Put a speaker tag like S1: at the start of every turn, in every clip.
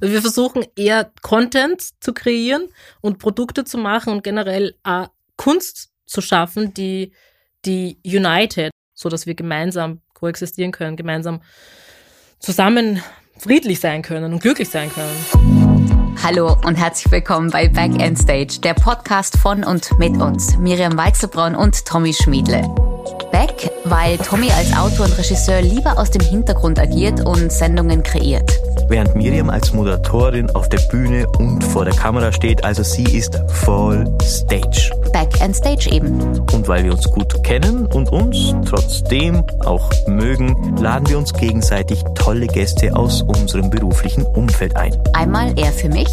S1: Wir versuchen eher Content zu kreieren und Produkte zu machen und generell äh, Kunst zu schaffen, die, die united, so dass wir gemeinsam koexistieren können, gemeinsam zusammen friedlich sein können und glücklich sein können.
S2: Hallo und herzlich willkommen bei Back End Stage, der Podcast von und mit uns, Miriam Weichselbraun und Tommy Schmiedle. Back, weil Tommy als Autor und Regisseur lieber aus dem Hintergrund agiert und Sendungen kreiert
S3: während Miriam als Moderatorin auf der Bühne und vor der Kamera steht. Also sie ist voll Stage.
S2: Back and Stage eben.
S3: Und weil wir uns gut kennen und uns trotzdem auch mögen, laden wir uns gegenseitig tolle Gäste aus unserem beruflichen Umfeld ein.
S2: Einmal er für mich.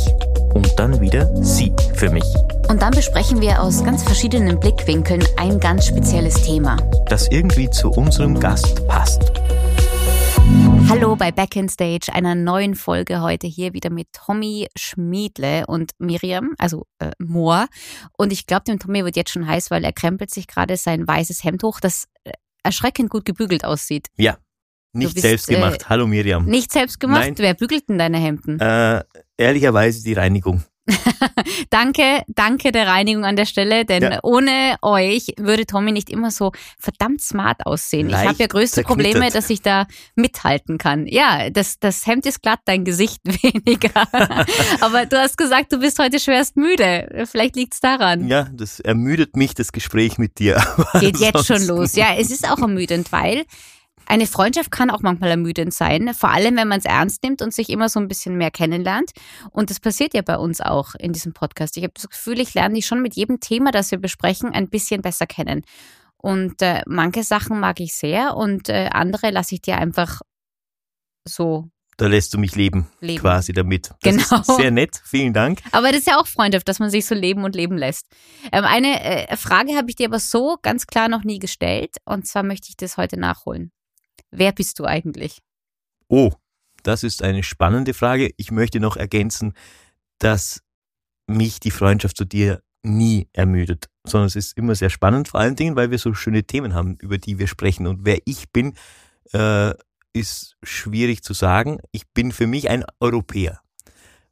S3: Und dann wieder sie für mich.
S2: Und dann besprechen wir aus ganz verschiedenen Blickwinkeln ein ganz spezielles Thema.
S3: Das irgendwie zu unserem Gast passt.
S2: Hallo bei Back in Stage, einer neuen Folge heute hier wieder mit Tommy Schmiedle und Miriam, also äh, Moor. Und ich glaube, dem Tommy wird jetzt schon heiß, weil er krempelt sich gerade sein weißes Hemd hoch, das äh, erschreckend gut gebügelt aussieht.
S3: Ja, nicht bist, selbst gemacht. Äh, Hallo Miriam.
S2: Nicht selbst gemacht? Nein. Wer bügelt denn deine Hemden?
S3: Äh, ehrlicherweise die Reinigung.
S2: danke, danke der Reinigung an der Stelle, denn ja. ohne euch würde Tommy nicht immer so verdammt smart aussehen. Leicht ich habe ja größte Probleme, dass ich da mithalten kann. Ja, das, das Hemd ist glatt, dein Gesicht weniger. Aber du hast gesagt, du bist heute schwerst müde. Vielleicht liegt's daran.
S3: Ja, das ermüdet mich, das Gespräch mit dir.
S2: Geht jetzt schon los. Ja, es ist auch ermüdend, weil eine Freundschaft kann auch manchmal ermüdend sein, vor allem wenn man es ernst nimmt und sich immer so ein bisschen mehr kennenlernt. Und das passiert ja bei uns auch in diesem Podcast. Ich habe das Gefühl, ich lerne dich schon mit jedem Thema, das wir besprechen, ein bisschen besser kennen. Und äh, manche Sachen mag ich sehr und äh, andere lasse ich dir einfach so.
S3: Da lässt du mich leben, leben. quasi damit. Das
S2: genau.
S3: Sehr nett, vielen Dank.
S2: Aber das ist ja auch Freundschaft, dass man sich so leben und leben lässt. Ähm, eine äh, Frage habe ich dir aber so ganz klar noch nie gestellt und zwar möchte ich das heute nachholen. Wer bist du eigentlich?
S3: Oh, das ist eine spannende Frage. Ich möchte noch ergänzen, dass mich die Freundschaft zu dir nie ermüdet, sondern es ist immer sehr spannend, vor allen Dingen, weil wir so schöne Themen haben, über die wir sprechen. Und wer ich bin, äh, ist schwierig zu sagen. Ich bin für mich ein Europäer,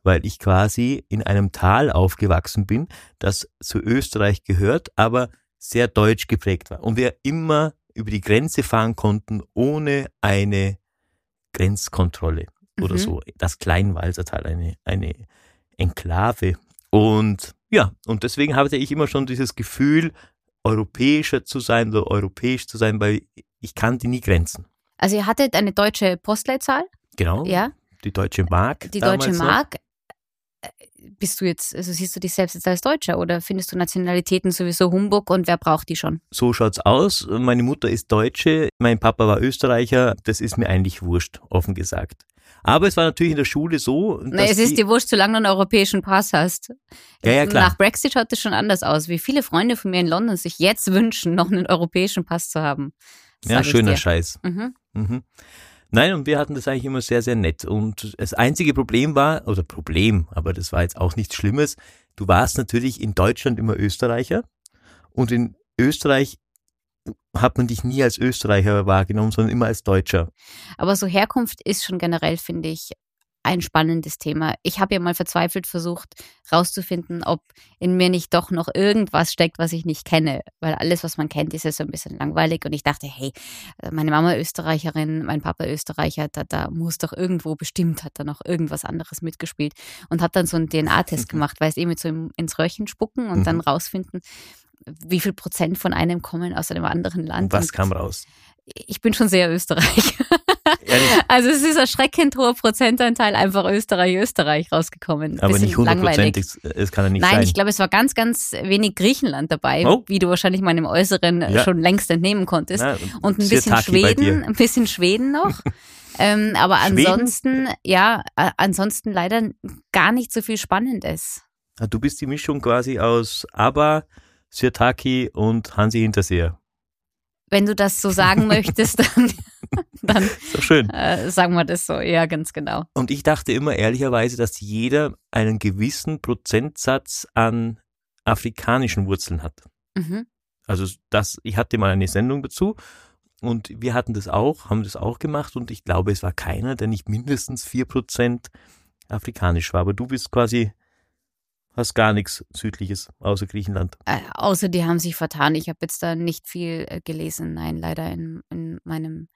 S3: weil ich quasi in einem Tal aufgewachsen bin, das zu Österreich gehört, aber sehr deutsch geprägt war. Und wir immer über die Grenze fahren konnten, ohne eine Grenzkontrolle mhm. oder so. Das Kleinwalsertal, eine, eine Enklave. Und ja, und deswegen hatte ich immer schon dieses Gefühl, europäischer zu sein oder europäisch zu sein, weil ich kannte nie Grenzen.
S2: Also ihr hattet eine deutsche Postleitzahl?
S3: Genau. Ja. Die deutsche Mark.
S2: Die deutsche Mark. Noch bist du jetzt, also siehst du dich selbst jetzt als Deutscher oder findest du Nationalitäten sowieso Humbug und wer braucht die schon?
S3: So schaut's aus. Meine Mutter ist Deutsche, mein Papa war Österreicher. Das ist mir eigentlich wurscht, offen gesagt. Aber es war natürlich in der Schule so.
S2: Nee, es ist dir wurscht, solange du einen europäischen Pass hast.
S3: Ja, ja, klar.
S2: Nach Brexit schaut es schon anders aus. Wie viele Freunde von mir in London sich jetzt wünschen, noch einen europäischen Pass zu haben.
S3: ja, schöner Scheiß. Mhm. Mhm. Nein, und wir hatten das eigentlich immer sehr, sehr nett. Und das einzige Problem war, oder Problem, aber das war jetzt auch nichts Schlimmes, du warst natürlich in Deutschland immer Österreicher und in Österreich hat man dich nie als Österreicher wahrgenommen, sondern immer als Deutscher.
S2: Aber so Herkunft ist schon generell, finde ich, ein spannendes Thema. Ich habe ja mal verzweifelt versucht, rauszufinden, ob in mir nicht doch noch irgendwas steckt, was ich nicht kenne. Weil alles, was man kennt, ist ja so ein bisschen langweilig. Und ich dachte, hey, meine Mama Österreicherin, mein Papa Österreicher, da, da muss doch irgendwo bestimmt, hat da noch irgendwas anderes mitgespielt. Und habe dann so einen DNA-Test gemacht, weißt du, eh mit so ins Röhrchen spucken und mhm. dann rausfinden, wie viel Prozent von einem kommen aus einem anderen Land.
S3: Was und kam raus?
S2: Ich bin schon sehr Österreich. also es ist erschreckend hoher Prozentanteil einfach Österreich, Österreich rausgekommen.
S3: Aber nicht hundertprozentig, es kann ja nicht
S2: Nein,
S3: sein.
S2: Nein, ich glaube, es war ganz, ganz wenig Griechenland dabei, oh. wie du wahrscheinlich meinem Äußeren ja. schon längst entnehmen konntest. Na, und ein bisschen Schweden, ein bisschen Schweden noch. ähm, aber Schweden? ansonsten, ja, ansonsten leider gar nicht so viel Spannendes.
S3: Ah, du bist die Mischung quasi aus ABBA, Sirtaki und Hansi Hinterseher.
S2: Wenn du das so sagen möchtest, dann, dann
S3: so schön.
S2: Äh, sagen wir das so, ja, ganz genau.
S3: Und ich dachte immer ehrlicherweise, dass jeder einen gewissen Prozentsatz an afrikanischen Wurzeln hat. Mhm. Also das, ich hatte mal eine Sendung dazu und wir hatten das auch, haben das auch gemacht und ich glaube, es war keiner, der nicht mindestens vier Prozent afrikanisch war. Aber du bist quasi, hast gar nichts Südliches außer Griechenland.
S2: Äh, außer die haben sich vertan. Ich habe jetzt da nicht viel äh, gelesen, nein, leider in, in meinem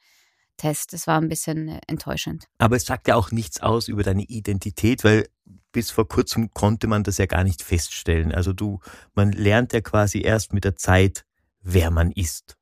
S2: Test. Das war ein bisschen äh, enttäuschend.
S3: Aber es sagt ja auch nichts aus über deine Identität, weil bis vor kurzem konnte man das ja gar nicht feststellen. Also du, man lernt ja quasi erst mit der Zeit, wer man ist.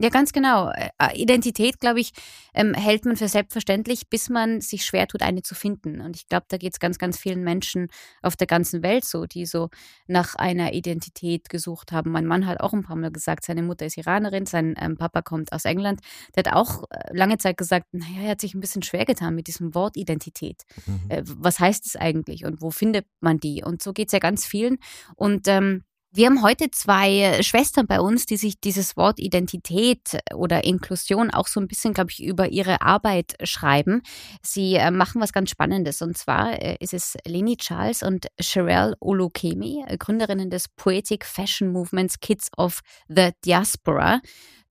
S2: Ja, ganz genau. Äh, Identität, glaube ich, ähm, hält man für selbstverständlich, bis man sich schwer tut, eine zu finden. Und ich glaube, da geht es ganz, ganz vielen Menschen auf der ganzen Welt so, die so nach einer Identität gesucht haben. Mein Mann hat auch ein paar Mal gesagt, seine Mutter ist Iranerin, sein ähm, Papa kommt aus England. Der hat auch äh, lange Zeit gesagt, naja, er hat sich ein bisschen schwer getan mit diesem Wort Identität. Mhm. Äh, was heißt es eigentlich und wo findet man die? Und so geht es ja ganz vielen. Und ähm, wir haben heute zwei äh, Schwestern bei uns, die sich dieses Wort Identität äh, oder Inklusion auch so ein bisschen, glaube ich, über ihre Arbeit schreiben. Sie äh, machen was ganz Spannendes und zwar ist es Leni Charles und Sherelle Olukemi, Gründerinnen des Poetic Fashion Movements Kids of the Diaspora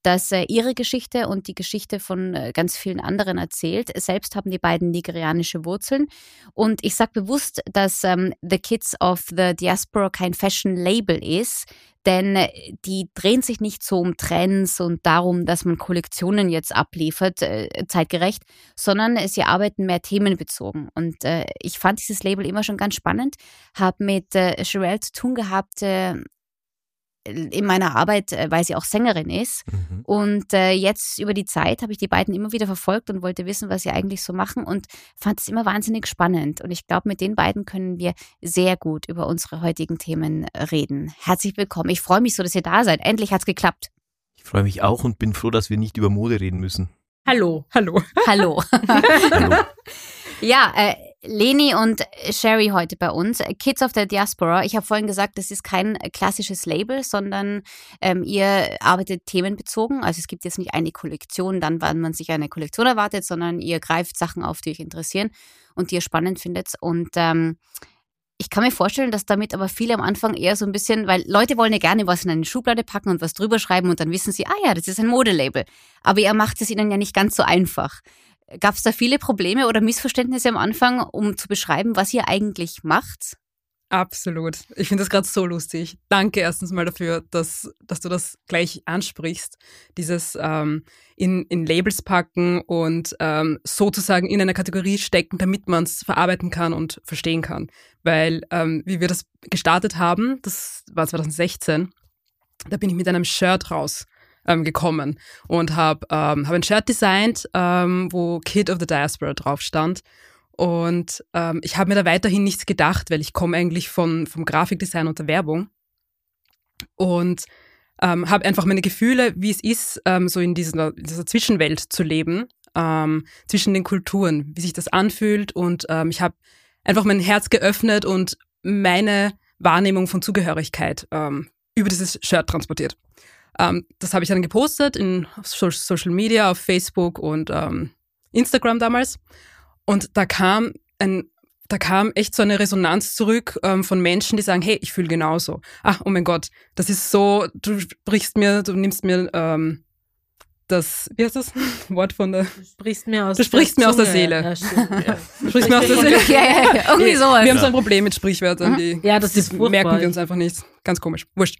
S2: das äh, ihre Geschichte und die Geschichte von äh, ganz vielen anderen erzählt. Selbst haben die beiden nigerianische Wurzeln. Und ich sage bewusst, dass ähm, The Kids of the Diaspora kein Fashion-Label ist, denn äh, die drehen sich nicht so um Trends und darum, dass man Kollektionen jetzt abliefert, äh, zeitgerecht, sondern sie arbeiten mehr themenbezogen. Und äh, ich fand dieses Label immer schon ganz spannend, habe mit äh, Sherelle zu tun gehabt, äh, in meiner Arbeit, äh, weil sie auch Sängerin ist. Mhm. Und äh, jetzt über die Zeit habe ich die beiden immer wieder verfolgt und wollte wissen, was sie eigentlich so machen und fand es immer wahnsinnig spannend. Und ich glaube, mit den beiden können wir sehr gut über unsere heutigen Themen reden. Herzlich willkommen. Ich freue mich so, dass ihr da seid. Endlich hat es geklappt.
S3: Ich freue mich auch und bin froh, dass wir nicht über Mode reden müssen.
S1: Hallo, hallo.
S2: Hallo. hallo. Ja, äh, Leni und Sherry heute bei uns. Kids of the Diaspora. Ich habe vorhin gesagt, das ist kein klassisches Label, sondern ähm, ihr arbeitet themenbezogen. Also es gibt jetzt nicht eine Kollektion, dann wann man sich eine Kollektion erwartet, sondern ihr greift Sachen auf, die euch interessieren und die ihr spannend findet. Und ähm, ich kann mir vorstellen, dass damit aber viele am Anfang eher so ein bisschen, weil Leute wollen ja gerne was in eine Schublade packen und was drüber schreiben und dann wissen sie, ah ja, das ist ein Modelabel. Aber ihr macht es ihnen ja nicht ganz so einfach. Gab es da viele Probleme oder Missverständnisse am Anfang, um zu beschreiben, was ihr eigentlich macht?
S4: Absolut. Ich finde das gerade so lustig. Danke erstens mal dafür, dass, dass du das gleich ansprichst. Dieses ähm, in, in Labels packen und ähm, sozusagen in eine Kategorie stecken, damit man es verarbeiten kann und verstehen kann. Weil, ähm, wie wir das gestartet haben, das war 2016, da bin ich mit einem Shirt raus ähm, gekommen und habe ähm, hab ein Shirt designt, ähm, wo Kid of the Diaspora drauf stand. Und ähm, ich habe mir da weiterhin nichts gedacht, weil ich komme eigentlich von, vom Grafikdesign und der Werbung. Und ähm, habe einfach meine Gefühle, wie es ist, ähm, so in dieser, dieser Zwischenwelt zu leben, ähm, zwischen den Kulturen, wie sich das anfühlt. Und ähm, ich habe einfach mein Herz geöffnet und meine Wahrnehmung von Zugehörigkeit ähm, über dieses Shirt transportiert. Ähm, das habe ich dann gepostet in Social Media, auf Facebook und ähm, Instagram damals. Und da kam ein da kam echt so eine Resonanz zurück ähm, von Menschen, die sagen, hey, ich fühle genauso. Ach, oh mein Gott, das ist so, du sprichst mir, du nimmst mir ähm, das, wie heißt das Wort von der?
S1: Du sprichst mir aus,
S4: du sprichst mir aus der Seele. Ja, ja. Du sprichst mir aus der Seele. Ja, ja, ja. Irgendwie sowas. Wir haben so ein Problem mit Sprichwörtern, mhm. die,
S1: ja, das ist
S4: merken wir uns einfach nicht. Ganz komisch. Wurscht.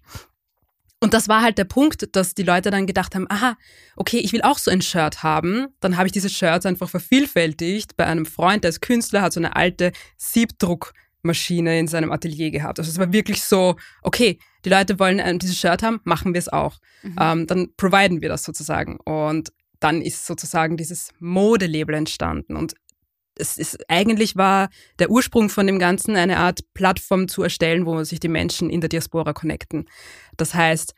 S4: Und das war halt der Punkt, dass die Leute dann gedacht haben, aha, okay, ich will auch so ein Shirt haben. Dann habe ich diese Shirts einfach vervielfältigt bei einem Freund, der ist Künstler, hat so eine alte Siebdruckmaschine in seinem Atelier gehabt. Also es war wirklich so, okay, die Leute wollen ein, dieses Shirt haben, machen wir es auch. Mhm. Ähm, dann providen wir das sozusagen. Und dann ist sozusagen dieses Modelabel entstanden. Und es ist eigentlich war der Ursprung von dem Ganzen eine Art Plattform zu erstellen, wo sich die Menschen in der Diaspora connecten. Das heißt,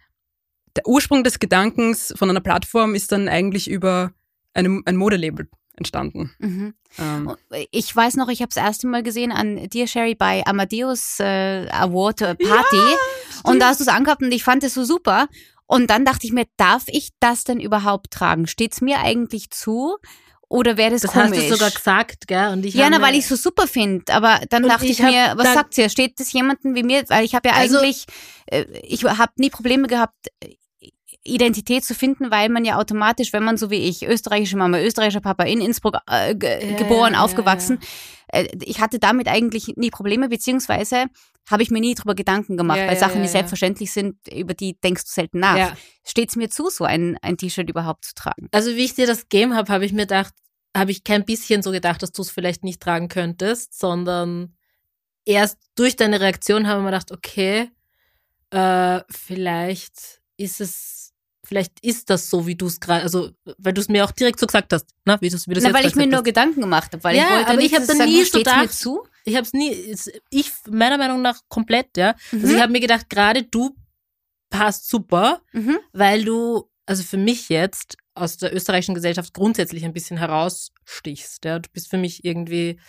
S4: der Ursprung des Gedankens von einer Plattform ist dann eigentlich über eine, ein Modelabel entstanden.
S2: Mhm. Ähm. Ich weiß noch, ich habe das erste Mal gesehen an Dear Sherry bei Amadeus äh, Award Party ja, und da hast du es angehabt und ich fand es so super. Und dann dachte ich mir, darf ich das denn überhaupt tragen? Steht es mir eigentlich zu? Oder wäre das,
S1: das
S2: komisch?
S1: Das hast du sogar gesagt, gell?
S2: Und ich ja, na, weil ich es so super finde. Aber dann dachte ich, ich mir, was sagt sie? Steht das jemanden wie mir? Weil ich habe ja also, eigentlich, äh, ich habe nie Probleme gehabt, Identität zu finden, weil man ja automatisch, wenn man so wie ich, österreichische Mama, österreichischer Papa, in Innsbruck äh, ge
S1: Ja,
S2: geboren,
S1: ja,
S2: aufgewachsen, äh, ich hatte damit eigentlich nie Probleme, beziehungsweise habe ich mir nie drüber Gedanken gemacht,
S1: Ja,
S2: weil
S1: ja,
S2: Sachen,
S1: ja,
S2: die selbstverständlich sind, über die denkst du selten nach.
S1: Ja.
S2: Steht es mir zu, so ein, ein T-Shirt überhaupt zu tragen?
S1: Also wie ich dir das gegeben habe, habe ich mir gedacht, habe ich kein bisschen so gedacht, dass du es vielleicht nicht tragen könntest, sondern erst durch deine Reaktion habe ich mir gedacht, okay, äh, vielleicht ist es, vielleicht ist das so, wie du es gerade, also weil du es mir auch direkt so gesagt hast, ne? wie du es wie du's
S2: Na,
S1: jetzt
S2: weil ich mir
S1: gesagt
S2: nur
S1: hast.
S2: Gedanken gemacht habe, weil
S1: Ja,
S2: ich wollte
S1: aber
S2: nicht
S1: ich hab
S2: dass
S1: dann nie
S2: steht's mir
S1: gedacht-
S2: zu.
S1: Ich habe es nie, ich meiner Meinung nach komplett, ja. Also
S2: Mhm.
S1: ich habe mir gedacht, gerade du passt super,
S2: Mhm.
S1: weil du, also für mich jetzt aus der österreichischen Gesellschaft grundsätzlich ein bisschen herausstichst. Ja? Du bist für mich irgendwie,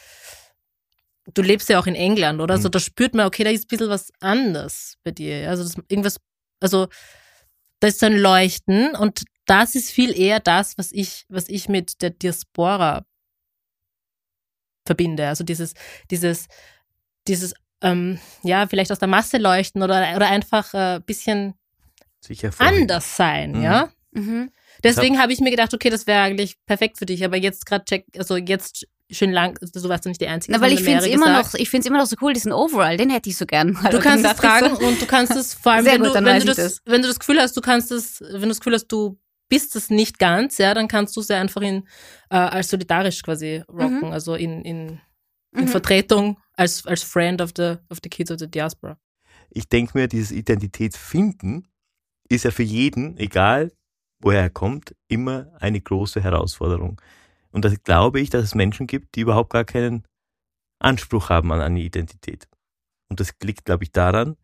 S1: du lebst ja auch in England, oder?
S3: Mhm.
S1: Also da spürt man, okay, da ist ein bisschen was anders bei dir. ja. Also das, irgendwas, also da ist so ein Leuchten und das ist viel eher das, was ich, was ich mit der Diaspora verbinde. Also dieses, dieses, dieses, ähm, ja, vielleicht aus der Masse leuchten oder, oder einfach ein äh, bisschen anders sein,
S3: Mhm.
S1: ja.
S2: Mhm.
S1: Deswegen habe ich mir gedacht, okay, das wäre eigentlich perfekt für dich, aber jetzt gerade check, also jetzt schön lang, also du warst ja nicht die Einzige.
S2: Na,
S1: das
S2: weil ich finde es immer noch, ich finde es immer noch so cool, diesen Overall, den hätte ich so gern mal.
S1: Du kannst es tragen und du kannst es vor allem,
S2: Sehr
S1: wenn,
S2: gut,
S1: du,
S2: dann
S1: wenn, du
S2: ich
S1: das, wenn du das Gefühl hast, du kannst es, wenn du das Gefühl hast, du bist es nicht ganz, ja, dann kannst du es ja einfach in, äh, als solidarisch quasi rocken,
S2: Mhm.
S1: also in, in, in
S2: Mhm.
S1: Vertretung als, als Friend of the, of the Kids of the Diaspora.
S3: ich denke mir, dieses Identitätsfinden ist ja für jeden, egal woher er kommt, immer eine große Herausforderung. Und da glaube ich, dass es Menschen gibt, die überhaupt gar keinen Anspruch haben an eine Identität. Und das liegt, glaube ich, daran,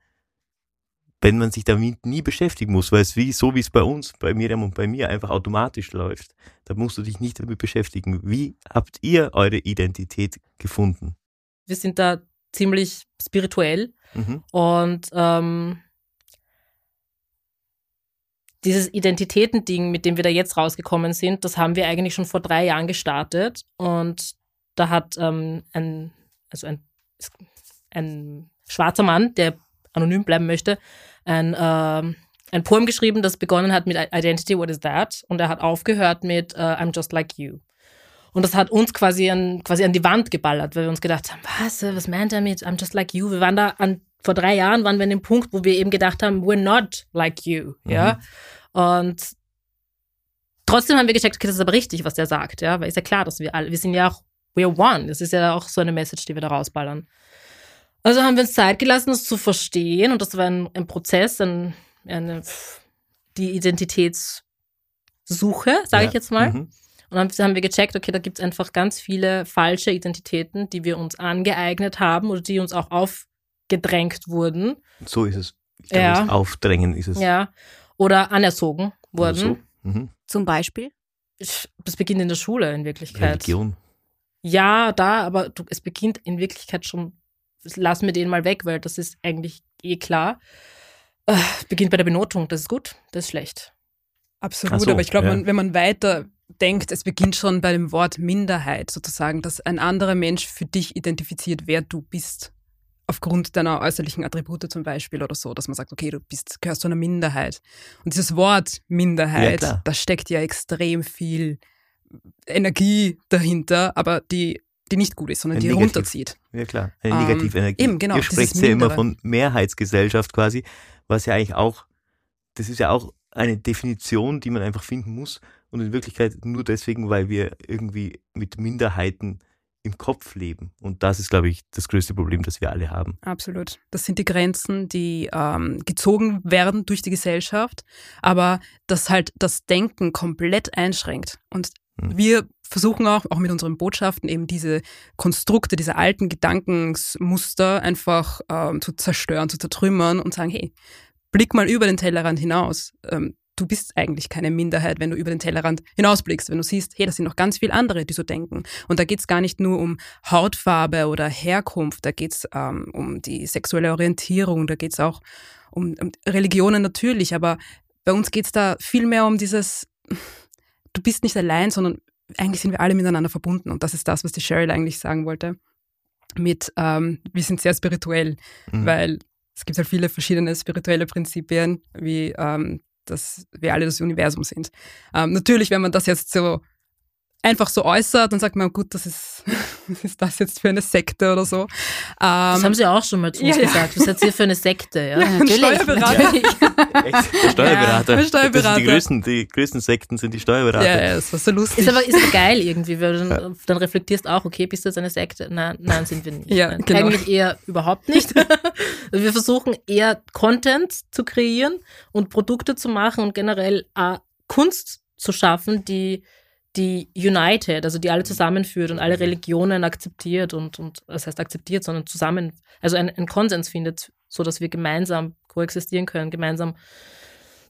S3: wenn man sich damit nie beschäftigen muss, weil es wie so wie es bei uns, bei Miriam und bei mir einfach automatisch läuft, da musst du dich nicht damit beschäftigen. Wie habt ihr eure Identität gefunden?
S1: Wir sind da ziemlich spirituell
S3: Mhm.
S1: Und ähm, dieses Identitätending, mit dem wir da jetzt rausgekommen sind, das haben wir eigentlich schon vor drei Jahren gestartet. Und da hat ähm, ein, also ein, ein schwarzer Mann, der anonym bleiben möchte, ein, ähm, ein Poem geschrieben, das begonnen hat mit Identity, what is that? Und er hat aufgehört mit äh, I'm just like you. Und das hat uns quasi an, quasi an die Wand geballert, weil wir uns gedacht haben, was, äh, was meint er mit I'm just like you? Wir waren da an, vor drei Jahren waren wir an dem Punkt, wo wir eben gedacht haben, we're not like you, ja. Und trotzdem haben wir gecheckt, okay, das ist aber richtig, was der sagt, ja, weil ist ja klar, dass wir alle, wir sind ja auch, we're one. Das ist ja auch so eine Message, die wir da rausballern. Also haben wir uns Zeit gelassen, das zu verstehen und das war ein, ein Prozess, ein, eine, die Identitätssuche, sage
S3: Ja.
S1: ich jetzt mal.
S3: Mhm.
S1: Und dann haben wir gecheckt, okay, da gibt es einfach ganz viele falsche Identitäten, die wir uns angeeignet haben oder die uns auch aufgedrängt wurden.
S3: So ist es. Ich glaube,
S1: Ja.
S3: das Aufdrängen ist es.
S1: Ja. Oder anerzogen
S3: Oder
S1: wurden.
S3: So. Mhm.
S2: Zum Beispiel.
S1: Das beginnt in der Schule in Wirklichkeit.
S3: Religion.
S1: Ja, da, aber du, es beginnt in Wirklichkeit schon, lass mir den mal weg, weil das ist eigentlich eh klar. Äh, beginnt bei der Benotung, das ist gut, das ist schlecht.
S4: Absolut,
S3: so,
S4: aber ich glaube,
S3: ja.
S4: man, wenn man weiter denkt, es beginnt schon bei dem Wort Minderheit sozusagen, dass ein anderer Mensch für dich identifiziert, wer du bist. Aufgrund deiner äußerlichen Attribute zum Beispiel oder so, dass man sagt, okay, du bist, gehörst zu einer Minderheit. Und dieses Wort Minderheit,
S3: Ja,
S4: da steckt ja extrem viel Energie dahinter, aber die, die nicht gut ist, sondern
S3: Ein
S4: die
S3: Negativ.
S4: runterzieht.
S3: Ja klar, eine
S4: Ähm,
S3: negative Energie.
S4: eben, genau,
S3: Ihr sprecht ja immer von Mehrheitsgesellschaft quasi, was ja eigentlich auch, das ist ja auch eine Definition, die man einfach finden muss und in Wirklichkeit nur deswegen, weil wir irgendwie mit Minderheiten im Kopf leben. Und das ist, glaube ich, das größte Problem, das wir alle haben.
S4: Absolut. Das sind die Grenzen, die ähm, gezogen werden durch die Gesellschaft, aber das halt das Denken komplett einschränkt. Und
S3: Mhm.
S4: wir versuchen auch, auch mit unseren Botschaften eben diese Konstrukte, diese alten Gedankensmuster einfach ähm, zu zerstören, zu zertrümmern und sagen, hey, blick mal über den Tellerrand hinaus. Ähm, du bist eigentlich keine Minderheit, wenn du über den Tellerrand hinausblickst, wenn du siehst, hey, das sind noch ganz viele andere, die so denken. Und da geht es gar nicht nur um Hautfarbe oder Herkunft, da geht es ähm, um die sexuelle Orientierung, da geht es auch um, um Religionen natürlich, aber bei uns geht es da viel mehr um dieses, du bist nicht allein, sondern eigentlich sind wir alle miteinander verbunden. Und das ist das, was die Cheryl eigentlich sagen wollte. Mit, ähm, wir sind sehr spirituell,
S3: Mhm.
S4: weil es gibt halt viele verschiedene spirituelle Prinzipien, wie ähm, dass wir alle das Universum sind. Ähm, natürlich, wenn man das jetzt so einfach so äußert, dann sagt man, gut, das ist, was ist das jetzt für eine Sekte oder so. Ähm,
S1: das haben sie auch schon mal zu uns
S4: ja, ja.
S1: gesagt. Was seid ihr für eine Sekte? Ja,
S4: Ja,
S1: natürlich.
S4: Steuerberater.
S1: natürlich.
S3: Echt? Der Steuerberater.
S4: der Steuerberater.
S3: Das sind die, größten, die größten Sekten sind die Steuerberater.
S4: ja, ja, das war so lustig.
S1: Ist aber, ist aber geil irgendwie, weil du dann, dann reflektierst auch, okay, bist du jetzt eine Sekte? Nein, nein, sind wir nicht.
S4: Ja,
S1: nein,
S4: genau.
S1: Eigentlich eher überhaupt nicht. wir versuchen eher Content zu kreieren und Produkte zu machen und generell äh, Kunst zu schaffen, die die united, also die alle zusammenführt und alle Religionen akzeptiert und, und das heißt akzeptiert, sondern zusammen, also einen, einen Konsens findet, so dass wir gemeinsam koexistieren können, gemeinsam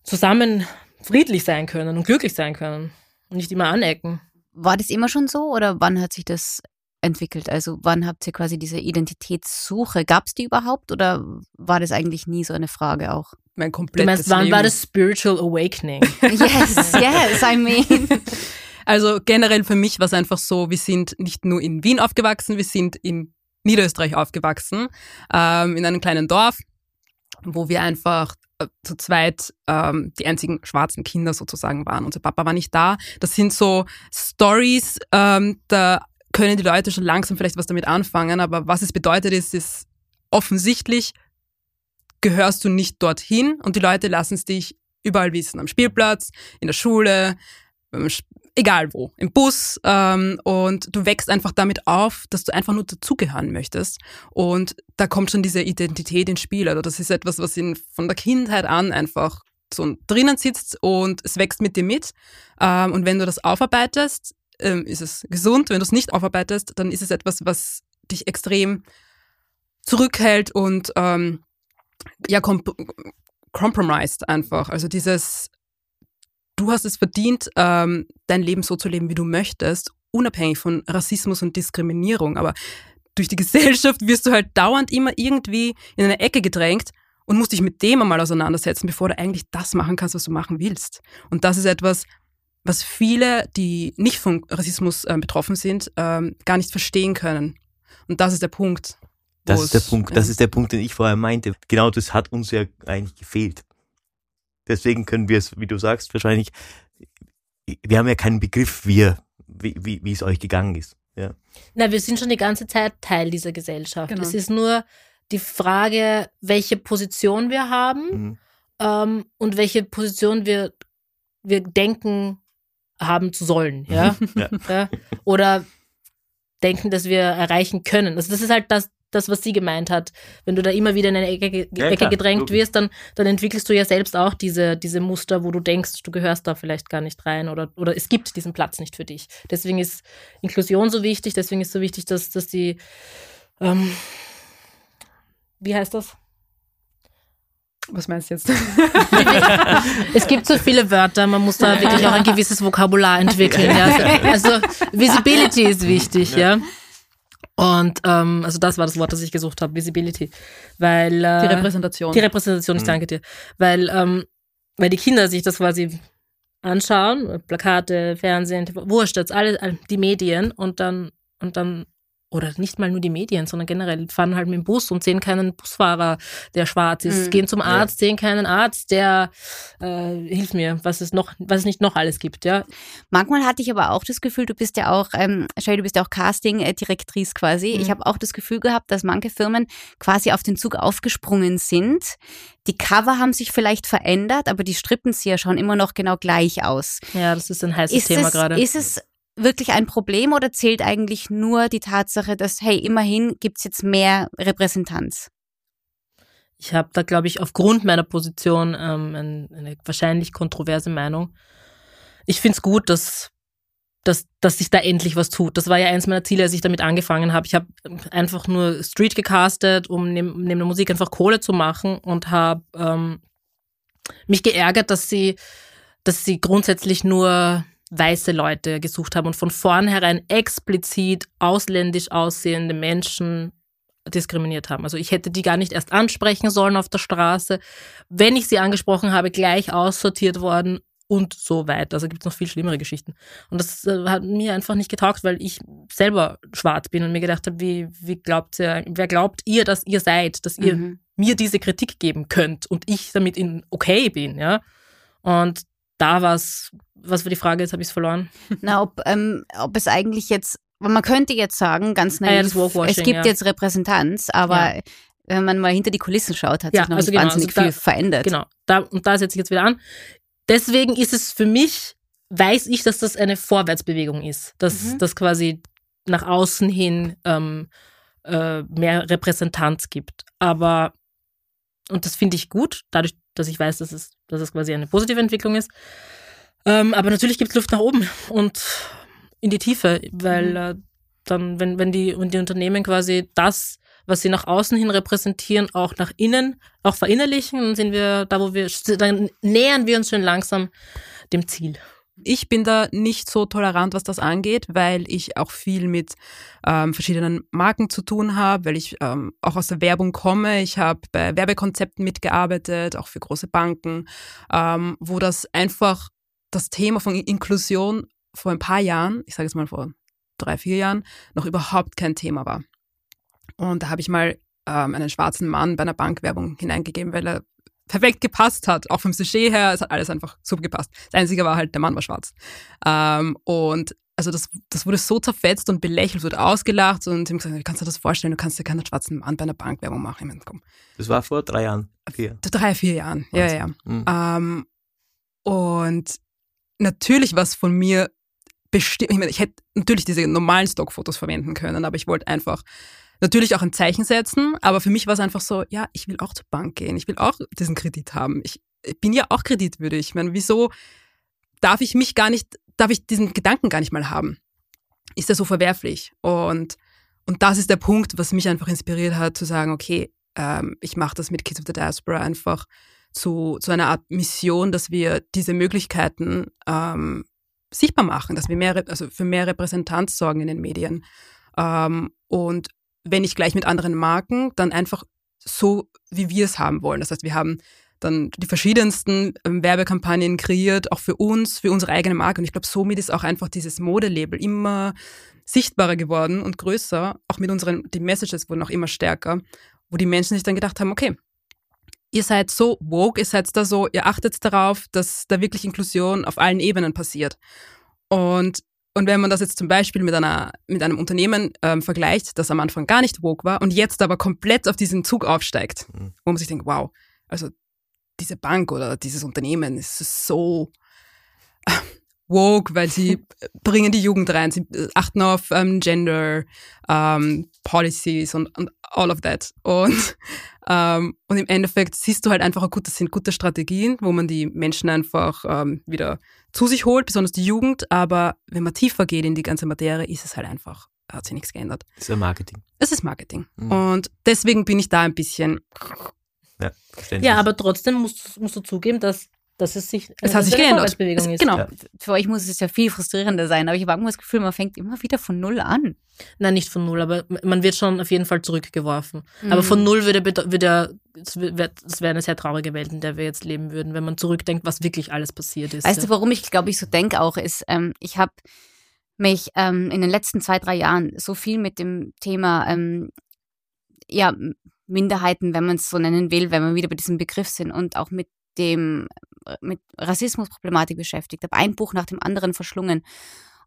S1: zusammen friedlich sein können und glücklich sein können und nicht immer anecken.
S2: War das immer schon so oder wann hat sich das entwickelt? Also wann habt ihr quasi diese Identitätssuche? Gab es die überhaupt oder war das eigentlich nie so eine Frage auch?
S4: mein
S1: Du
S4: komplettes
S1: meinst, wann
S4: Leben.
S1: war das Spiritual Awakening?
S2: Yes, yes, I mean.
S4: Also generell für mich war es einfach so, wir sind nicht nur in Wien aufgewachsen, wir sind in Niederösterreich aufgewachsen, ähm, in einem kleinen Dorf, wo wir einfach äh, zu zweit ähm, die einzigen schwarzen Kinder sozusagen waren. Unser Papa war nicht da. Das sind so Stories, ähm, da können die Leute schon langsam vielleicht was damit anfangen, aber was es bedeutet ist, ist offensichtlich gehörst du nicht dorthin und die Leute lassen es dich überall wissen, am Spielplatz, in der Schule, egal wo, im Bus ähm, und du wächst einfach damit auf, dass du einfach nur dazugehören möchtest und da kommt schon diese Identität ins Spiel. Also das ist etwas, was in, von der Kindheit an einfach so drinnen sitzt und es wächst mit dir mit ähm, und wenn du das aufarbeitest, ähm, ist es gesund. Wenn du es nicht aufarbeitest, dann ist es etwas, was dich extrem zurückhält und ähm, ja, comp compromised einfach. Also dieses, du hast es verdient, ähm, dein Leben so zu leben, wie du möchtest, unabhängig von Rassismus und Diskriminierung. Aber durch die Gesellschaft wirst du halt dauernd immer irgendwie in eine Ecke gedrängt und musst dich mit dem einmal auseinandersetzen, bevor du eigentlich das machen kannst, was du machen willst. Und das ist etwas, was viele, die nicht von Rassismus äh, betroffen sind, ähm, gar nicht verstehen können. Und das ist der Punkt.
S3: Das ist der Punkt, das ist der Punkt, den ich vorher meinte. Genau das hat uns ja eigentlich gefehlt. Deswegen können wir es, wie du sagst, wahrscheinlich, wir haben ja keinen Begriff, wie, wie, wie, wie es euch gegangen ist. Ja.
S1: Na, wir sind schon die ganze Zeit Teil dieser Gesellschaft.
S4: Genau.
S1: Es ist nur die Frage, welche Position wir haben
S3: Mhm.
S1: ähm, und welche Position wir, wir denken haben zu sollen, ja?
S3: Ja.
S1: ja? Oder denken, dass wir erreichen können. Also das ist halt das, das, was sie gemeint hat. Wenn du da immer wieder in eine Ecke, ge-
S3: Ja,
S1: Ecke
S3: klar,
S1: gedrängt
S3: logisch.
S1: wirst, dann, dann entwickelst du ja selbst auch diese, diese Muster, wo du denkst, du gehörst da vielleicht gar nicht rein oder, oder es gibt diesen Platz nicht für dich. Deswegen ist Inklusion so wichtig, deswegen ist so wichtig, dass, dass die, ähm, wie heißt das?
S4: Was meinst du jetzt?
S1: Es gibt so viele Wörter, man muss da wirklich auch ein gewisses Vokabular entwickeln. Ja. Also, also Visibility ist wichtig, ja. Und ähm, also das war das Wort, das ich gesucht habe, Visibility. Weil äh,
S4: Die Repräsentation.
S1: Die Repräsentation, ich
S3: Mhm.
S1: danke dir. Weil, ähm, weil die Kinder sich das quasi anschauen, Plakate, Fernsehen, wurscht, jetzt alle, all- die Medien und dann, und dann, oder nicht mal nur die Medien, sondern generell fahren halt mit dem Bus und sehen keinen Busfahrer, der schwarz ist,
S2: Mhm.
S1: gehen zum Arzt, sehen keinen Arzt, der äh, hilft mir, was es noch, was es nicht noch alles gibt, ja.
S2: Manchmal hatte ich aber auch das Gefühl, du bist ja auch, ähm, Shay, du bist ja auch Casting-Direktrice quasi.
S1: Mhm.
S2: Ich habe auch das Gefühl gehabt, dass manche Firmen quasi auf den Zug aufgesprungen sind. Die Cover haben sich vielleicht verändert, aber die Strippenzieher schauen immer noch genau gleich aus.
S1: Ja, das ist ein heißes
S2: Ist
S1: Thema
S2: es,
S1: gerade.
S2: ist es wirklich ein Problem oder zählt eigentlich nur die Tatsache, dass, hey, immerhin gibt's jetzt mehr Repräsentanz?
S1: Ich habe da, glaube ich, aufgrund meiner Position ähm, ein, eine wahrscheinlich kontroverse Meinung. Ich finde es gut, dass, dass, dass sich da endlich was tut. Das war ja eins meiner Ziele, als ich damit angefangen habe. Ich habe einfach nur Street gecastet, um neben, neben der Musik einfach Kohle zu machen und habe ähm, mich geärgert, dass sie, dass sie grundsätzlich nur weiße Leute gesucht haben und von vornherein explizit ausländisch aussehende Menschen diskriminiert haben. Also ich hätte die gar nicht erst ansprechen sollen auf der Straße. Wenn ich sie angesprochen habe, gleich aussortiert worden und so weiter. Also gibt es noch viel schlimmere Geschichten. Und das äh, hat mir einfach nicht getaugt, weil ich selber schwarz bin und mir gedacht habe, wie, wie glaubt ihr, wer glaubt ihr, dass ihr seid, dass ihr
S2: Mhm.
S1: mir diese Kritik geben könnt und ich damit in okay bin, ja. Und da war es, was war die Frage, jetzt habe ich es verloren.
S2: Na, ob, ähm, ob es eigentlich jetzt, man könnte jetzt sagen, ganz
S1: Ah ja,
S2: naiv,
S1: das Walkwashing,
S2: es gibt
S1: ja.
S2: jetzt Repräsentanz, aber
S1: Ja.
S2: wenn man mal hinter die Kulissen schaut, hat
S1: Ja,
S2: sich noch
S1: also
S2: nicht
S1: genau,
S2: wahnsinnig
S1: also da-
S2: viel verändert.
S1: Genau, da, und da setze ich jetzt wieder an. Deswegen ist es für mich, weiß ich, dass das eine Vorwärtsbewegung ist. Dass
S2: Mhm.
S1: das quasi nach außen hin ähm, äh, mehr Repräsentanz gibt. Aber, und das finde ich gut, dadurch, dass ich weiß, dass es, dass es quasi eine positive Entwicklung ist. Ähm, aber natürlich gibt es Luft nach oben und in die Tiefe, weil
S2: Mhm.
S1: äh, dann, wenn, wenn, die, wenn die Unternehmen quasi das, was sie nach außen hin repräsentieren, auch nach innen, auch verinnerlichen, dann sind wir da, wo wir, dann nähern wir uns schon langsam dem Ziel.
S4: Ich bin da nicht so tolerant, was das angeht, weil ich auch viel mit ähm, verschiedenen Marken zu tun habe, weil ich ähm, auch aus der Werbung komme. Ich habe bei Werbekonzepten mitgearbeitet, auch für große Banken, ähm, wo das einfach das Thema von Inklusion vor ein paar Jahren, ich sage jetzt mal vor drei, vier Jahren, noch überhaupt kein Thema war. Und da habe ich mal ähm, einen schwarzen Mann bei einer Bankwerbung hineingegeben, weil er perfekt gepasst hat, auch vom Sujet her, es hat alles einfach super gepasst. Das Einzige war halt, der Mann war schwarz. Ähm, und also das, das wurde so zerfetzt und belächelt, wurde ausgelacht und habe gesagt, kannst du dir das vorstellen, du kannst ja keinen schwarzen Mann bei einer Bankwerbung machen. Ich meine, komm,
S3: Das war vor drei Jahren. Vier.
S4: drei, vier Jahren, ja, ja.
S3: Mhm.
S4: Ähm, und natürlich was von mir bestimmt, ich meine, ich hätte natürlich diese normalen Stockfotos verwenden können, aber ich wollte einfach natürlich auch ein Zeichen setzen, aber für mich war es einfach so, ja, ich will auch zur Bank gehen, ich will auch diesen Kredit haben. Ich, bin ja auch kreditwürdig. Ich meine, wieso darf ich mich gar nicht, darf ich diesen Gedanken gar nicht mal haben? Ist das so verwerflich? Und, und das ist der Punkt, was mich einfach inspiriert hat, zu sagen, okay, ähm, ich mache das mit Kids of the Diaspora einfach zu, zu einer Art Mission, dass wir diese Möglichkeiten ähm, sichtbar machen, dass wir mehr, also für mehr Repräsentanz sorgen in den Medien. Ähm, und wenn nicht gleich mit anderen Marken, dann einfach so, wie wir es haben wollen. Das heißt, wir haben dann die verschiedensten ähm, Werbekampagnen kreiert, auch für uns, für unsere eigene Marke. Und ich glaube, somit ist auch einfach dieses Modelabel immer sichtbarer geworden und größer. Auch mit unseren, die Messages wurden auch immer stärker, wo die Menschen sich dann gedacht haben, okay, ihr seid so woke, ihr seid da so, ihr achtet darauf, dass da wirklich Inklusion auf allen Ebenen passiert. Und, und wenn man das jetzt zum Beispiel mit, einer, mit einem Unternehmen ähm, vergleicht, das am Anfang gar nicht woke war und jetzt aber komplett auf diesen Zug aufsteigt,
S3: Mhm.
S4: wo man sich denkt, wow, also diese Bank oder dieses Unternehmen ist so woke, weil sie bringen die Jugend rein, sie achten auf ähm, Gender ähm, Policies und, und all of that. Und, ähm, und im Endeffekt siehst du halt einfach, gut, das sind gute Strategien, wo man die Menschen einfach ähm, wieder zu sich holt, besonders die Jugend. Aber wenn man tiefer geht in die ganze Materie, ist es halt einfach, hat sich nichts geändert.
S3: Das ist ja Marketing.
S4: Es ist Marketing.
S3: Mhm.
S4: Und deswegen bin ich da ein bisschen,
S3: Ja, verständlich.
S1: Ja, aber trotzdem musst, musst du zugeben, dass, dass es sich,
S4: Es hat
S1: dass
S4: sich geändert. Es-
S1: ist.
S4: genau.
S3: Ja.
S2: Für euch muss es ja viel frustrierender sein, aber ich habe immer das Gefühl, man fängt immer wieder von Null an.
S1: Nein, nicht von null, aber man wird schon auf jeden Fall zurückgeworfen. Aber von
S2: Mhm.
S1: null würde, würde es wäre eine sehr traurige Welt, in der wir jetzt leben würden, wenn man zurückdenkt, was wirklich alles passiert ist.
S2: Weißt
S1: ja.
S2: du, warum ich glaube ich so denke auch, ist, ähm, ich habe mich ähm, in den letzten zwei, drei Jahren so viel mit dem Thema ähm, ja, Minderheiten, wenn man es so nennen will, wenn wir wieder bei diesem Begriff sind und auch mit dem äh, mit Rassismusproblematik beschäftigt, habe ein Buch nach dem anderen verschlungen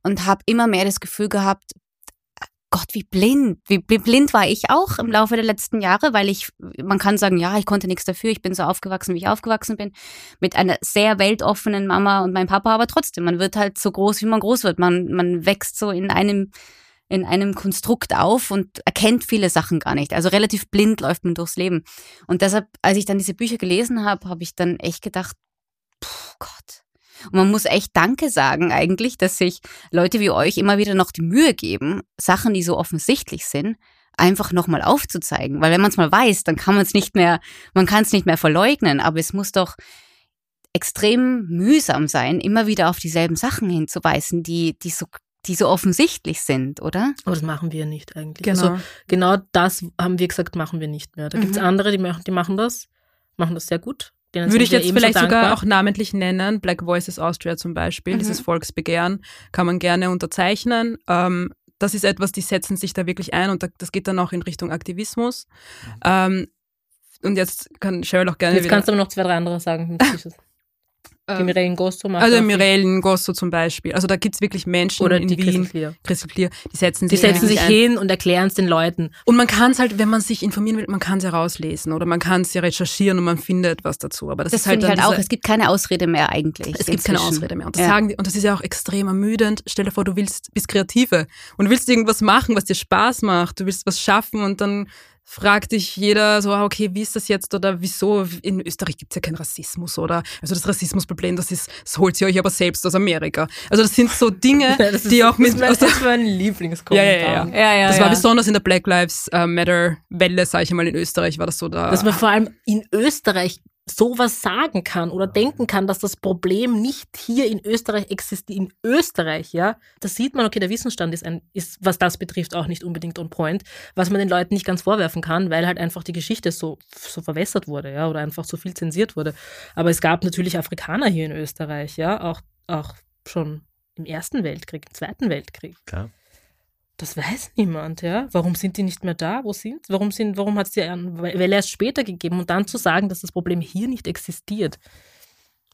S2: und habe immer mehr das Gefühl gehabt, Gott, wie blind, wie, blind war ich auch im Laufe der letzten Jahre, weil ich, man kann sagen, ja, ich konnte nichts dafür, ich bin so aufgewachsen, wie ich aufgewachsen bin, mit einer sehr weltoffenen Mama und meinem Papa, aber trotzdem, man wird halt so groß, wie man groß wird. Man, man wächst so in einem, in einem Konstrukt auf und erkennt viele Sachen gar nicht. Also relativ blind läuft man durchs Leben. Und deshalb, als ich dann diese Bücher gelesen habe, habe ich dann echt gedacht, puh, Gott. Und man muss echt Danke sagen eigentlich, dass sich Leute wie euch immer wieder noch die Mühe geben, Sachen, die so offensichtlich sind, einfach nochmal aufzuzeigen. Weil wenn man es mal weiß, dann kann man es nicht mehr, man kann es nicht mehr verleugnen. Aber es muss doch extrem mühsam sein, immer wieder auf dieselben Sachen hinzuweisen, die, die so die so offensichtlich sind, oder?
S1: Aber das machen wir nicht eigentlich.
S4: genau.
S1: Also genau das haben wir gesagt, machen wir nicht mehr. Da gibt es
S2: Mhm.
S1: andere, die machen, die machen das, machen das sehr gut. Denen
S4: Würde ich jetzt vielleicht sogar
S1: dankbar.
S4: auch namentlich nennen. Black Voices Austria zum Beispiel,
S2: Mhm.
S4: dieses Volksbegehren, kann man gerne unterzeichnen. Ähm, das ist etwas, die setzen sich da wirklich ein und da, das geht dann auch in Richtung Aktivismus. Ähm, und jetzt kann Cheryl auch gerne
S1: Jetzt
S4: wieder.
S1: kannst du aber noch zwei, drei andere sagen. Die Mireille Gosto macht
S4: Also. Mireille Ngosso zum Beispiel. Also da gibt's wirklich Menschen
S1: oder
S4: in
S1: die
S4: Wien,
S1: Clear.
S4: Clear, die setzen
S1: Die
S4: sich,
S1: setzen sich
S4: ein.
S1: hin und erklären es den Leuten.
S4: Und man kann es halt, wenn man sich informieren will, man kann es ja rauslesen oder man kann es ja recherchieren und man findet was dazu. Aber das,
S2: Das
S4: ist halt dann
S2: halt auch. Es gibt keine Ausrede mehr eigentlich.
S4: es gibt keine. Ausrede mehr. Und das
S2: Ja.
S4: sagen die, und das ist ja auch extrem ermüdend. Stell dir vor, du willst, bist Kreative und du willst irgendwas machen, was dir Spaß macht. Du willst was schaffen und dann fragt dich jeder so, ah, okay, wie ist das jetzt oder wieso? In Österreich gibt's ja keinen Rassismus oder, also das Rassismusproblem, das ist, das holt ihr euch aber selbst aus Amerika. Also das sind so Dinge,
S1: Das ist,
S4: die auch mit,
S1: das das ist mein Lieblingskommentar.
S4: Ja, ja, ja.
S2: Ja, ja,
S4: das
S2: ja.
S4: war besonders in der Black Lives äh, Matter Welle, sage ich mal, in Österreich war das so da.
S1: Dass man vor allem in Österreich sowas sagen kann oder denken kann, dass das Problem nicht hier in Österreich existiert, in Österreich, ja, da sieht man, okay, der Wissensstand ist, ein, ist, was das betrifft, auch nicht unbedingt on point, was man den Leuten nicht ganz vorwerfen kann, weil halt einfach die Geschichte so, so verwässert wurde, ja, oder einfach so viel zensiert wurde. Aber es gab natürlich Afrikaner hier in Österreich, ja, auch, auch schon im Ersten Weltkrieg, im Zweiten Weltkrieg.
S3: Klar.
S1: Das weiß niemand, ja. Warum sind die nicht mehr da? Wo sind Warum, sind, warum hat es die Welle erst später gegeben? Und dann zu sagen, dass das Problem hier nicht existiert.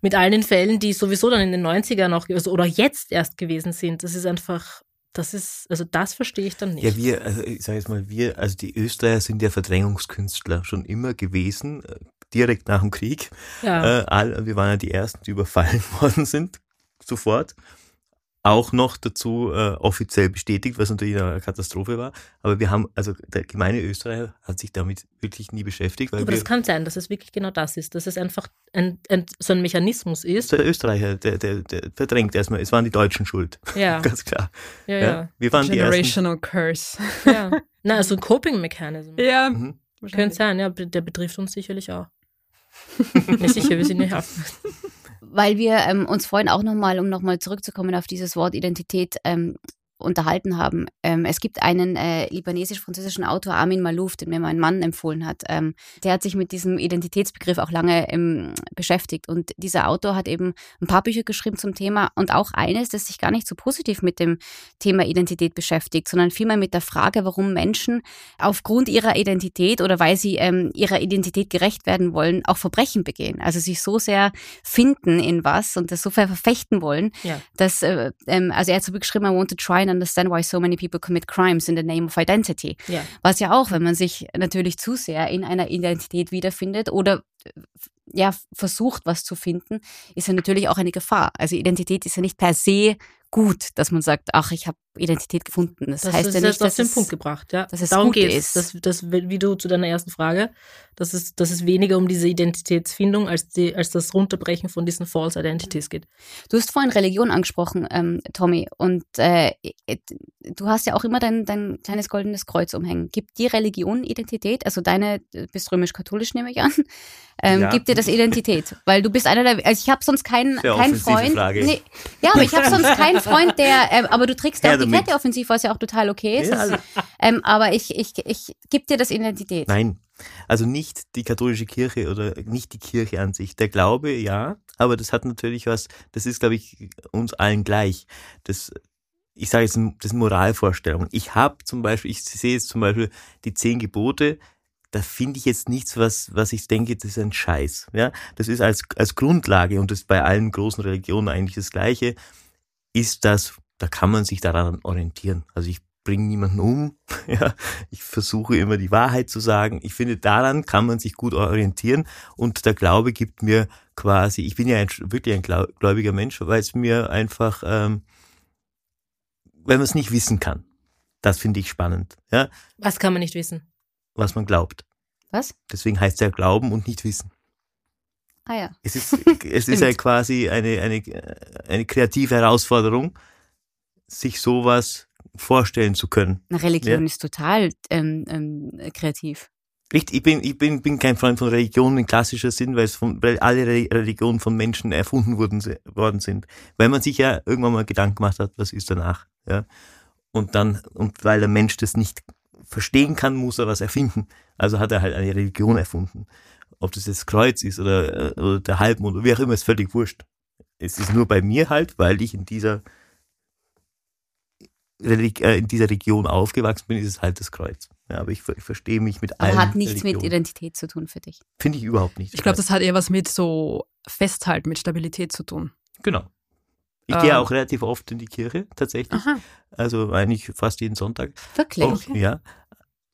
S1: Mit all den Fällen, die sowieso dann in den 90ern noch also, oder jetzt erst gewesen sind, das ist einfach, das ist, also das verstehe ich dann nicht.
S3: Ja, wir, also ich sage jetzt mal, wir, also die Österreicher sind ja Verdrängungskünstler schon immer gewesen, äh, direkt nach dem Krieg.
S1: ja.
S3: Äh, all, wir waren ja die Ersten, die überfallen worden sind, sofort. Auch noch dazu äh, offiziell bestätigt, was natürlich eine Katastrophe war. Aber wir haben, also der gemeine Österreicher hat sich damit wirklich nie beschäftigt, weil
S1: Aber das kann sein, dass es wirklich genau das ist, dass es einfach ein, ein, so ein Mechanismus ist.
S3: der Österreicher, der, der, der verdrängt erstmal, es waren die Deutschen schuld.
S1: Ja,
S3: Ganz klar.
S1: ja,
S3: Ja,
S1: ja.
S3: Wir waren die Ersten.
S4: Generational Curse.
S1: ja. Na, also ein Coping-Mechanism.
S4: ja,
S3: Mhm.
S1: Könnte sein, ja, der betrifft uns sicherlich auch. nicht sicher, wir sind nicht auf.
S2: Weil wir ähm, uns vorhin auch nochmal, um nochmal zurückzukommen auf dieses Wort Identität, ähm, unterhalten haben. Ähm, es gibt einen äh, libanesisch-französischen Autor, Armin Malouf, den mir mein Mann empfohlen hat. Ähm, der hat sich mit diesem Identitätsbegriff auch lange ähm, beschäftigt. Und dieser Autor hat eben ein paar Bücher geschrieben zum Thema und auch eines, das sich gar nicht so positiv mit dem Thema Identität beschäftigt, sondern vielmehr mit der Frage, warum Menschen aufgrund ihrer Identität oder weil sie ähm, ihrer Identität gerecht werden wollen, auch Verbrechen begehen. Also sich so sehr finden in was und das so sehr verfechten wollen,
S1: Ja.
S2: dass, äh, ähm, also er hat so geschrieben, I want to try and understand why so many people commit crimes in the name of identity.
S1: Ja.
S2: Was ja auch, wenn man sich natürlich zu sehr in einer Identität wiederfindet oder äh, ja, versucht, was zu finden, ist ja natürlich auch eine Gefahr. Also Identität ist ja nicht per se gut, dass man sagt, ach, ich habe Identität gefunden. Das,
S1: Das
S2: heißt
S1: ist
S2: ja
S1: jetzt
S2: nicht,
S1: auf
S2: dass
S1: den
S2: es,
S1: Punkt gebracht, ja.
S2: dass es
S1: Darum
S2: gut ist.
S1: Das, das, wie du zu deiner ersten Frage, dass es, dass es weniger um diese Identitätsfindung als, die, als das Runterbrechen von diesen False Identities geht.
S2: Du hast vorhin Religion angesprochen, ähm, Tommy, und äh, du hast ja auch immer dein, dein kleines goldenes Kreuz umhängen. Gibt dir Religion Identität? Also deine, du bist römisch-katholisch, nehme ich an. Ähm,
S3: Ja.
S2: Gibt dir das Identität? Weil du bist einer der, also ich habe sonst keinen
S3: Sehr
S2: keinen Freund.
S3: Frage.
S2: Nee, ja, aber ich habe sonst keinen Freund, der, ähm, aber du trägst ja auch die
S3: damit.
S2: Kette offensiv, was ja auch total okay ist.
S3: Ja,
S2: Das, ähm, aber ich, ich, ich gib dir das Identität.
S3: Nein, also nicht die katholische Kirche oder nicht die Kirche an sich. Der Glaube, ja, aber das hat natürlich was, das ist, glaube ich, uns allen gleich. Das, ich sage jetzt, das sind Moralvorstellungen. Ich habe zum Beispiel, ich sehe jetzt zum Beispiel die zehn Gebote, da finde ich jetzt nichts, was, was ich denke, das ist ein Scheiß. Ja, das ist als, als Grundlage und das ist bei allen großen Religionen eigentlich das Gleiche, ist das, da kann man sich daran orientieren. Also ich bringe niemanden um, ja, ich versuche immer die Wahrheit zu sagen. Ich finde, daran kann man sich gut orientieren und der Glaube gibt mir quasi, ich bin ja ein, wirklich ein gläubiger Mensch, weil es mir einfach, ähm, wenn man es nicht wissen kann. Das finde ich spannend, ja,
S1: Was kann man nicht wissen?
S3: was man glaubt.
S2: Was?
S3: Deswegen heißt es ja Glauben und nicht Wissen.
S2: Ah ja.
S3: Es ist, es ist ja quasi eine, eine, eine kreative Herausforderung, sich sowas vorstellen zu können.
S2: Eine Religion
S3: Ja.
S2: ist total ähm, ähm, kreativ.
S3: Richtig, ich bin, ich bin, bin kein Freund von Religion in klassischer Sinn, weil, es von, weil alle Re- Religionen von Menschen erfunden wurden, worden sind. Weil man sich ja irgendwann mal Gedanken gemacht hat, was ist danach, ja. Und dann, und weil der Mensch das nicht verstehen kann, muss er was erfinden. Also hat er halt eine Religion erfunden. Ob das jetzt Kreuz ist oder, äh, oder der Halbmond oder wie auch immer, ist völlig wurscht. Es ist nur bei mir halt, weil ich in dieser, äh, in dieser Region aufgewachsen bin, ist es halt das Kreuz. Ja, aber ich, ich verstehe mich mit allen.
S2: hat nichts mit
S3: Religionen.
S2: Identität zu tun für dich.
S3: Finde ich überhaupt nicht.
S4: Ich glaube, das hat eher was mit so Festhalten, mit Stabilität zu tun.
S3: Genau. Ich gehe
S4: Ähm.
S3: auch relativ oft in die Kirche, tatsächlich.
S4: Aha.
S3: Also eigentlich fast jeden Sonntag.
S2: Wirklich?
S3: Auch, Ja.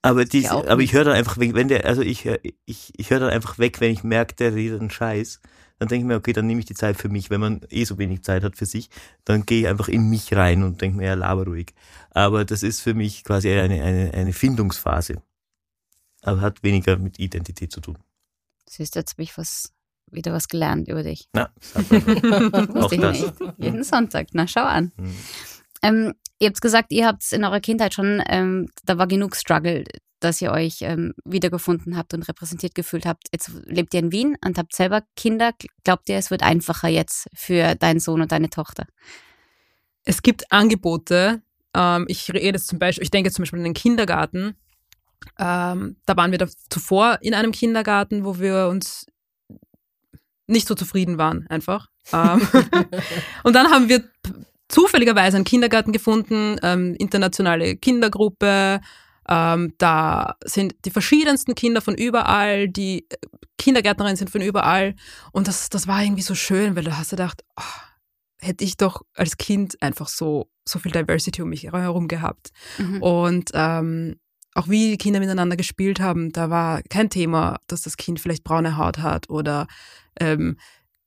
S3: Aber, dies,
S2: auch
S3: aber ich höre dann einfach, wenn wenn der, also ich, ich, ich höre dann einfach weg, wenn ich merke, der redet einen Scheiß. Dann denke ich mir, okay, dann nehme ich die Zeit für mich. Wenn man eh so wenig Zeit hat für sich, dann gehe ich einfach in mich rein und denke mir, ja, laber ruhig. Aber das ist für mich quasi eine, eine, eine Findungsphase. Aber hat weniger mit Identität zu tun.
S2: Siehst du, jetzt habe ich was, wieder was gelernt über dich.
S3: Na, sag mal. auch
S2: Wusste ich
S3: das.
S2: nicht. Jeden Sonntag. Na, schau an.
S3: Hm.
S2: Ähm, ihr habt gesagt, ihr habt in eurer Kindheit schon, ähm, da war genug Struggle, dass ihr euch ähm, wiedergefunden habt und repräsentiert gefühlt habt. Jetzt lebt ihr in Wien und habt selber Kinder. Glaubt ihr, es wird einfacher jetzt für deinen Sohn und deine Tochter?
S4: Es gibt Angebote. Ähm, ich rede zum Beispiel, ich denke zum Beispiel an den Kindergarten. Ähm, da waren wir da zuvor in einem Kindergarten, wo wir uns nicht so zufrieden waren, einfach. Ähm, und dann haben wir zufälligerweise einen Kindergarten gefunden, ähm, internationale Kindergruppe. Ähm, da sind die verschiedensten Kinder von überall, die äh, Kindergärtnerinnen sind von überall. Und das, das war irgendwie so schön, weil du hast gedacht, oh, hätte ich doch als Kind einfach so, so viel Diversity um mich herum gehabt.
S2: Mhm.
S4: Und ähm, auch wie die Kinder miteinander gespielt haben, da war kein Thema, dass das Kind vielleicht braune Haut hat oder ähm,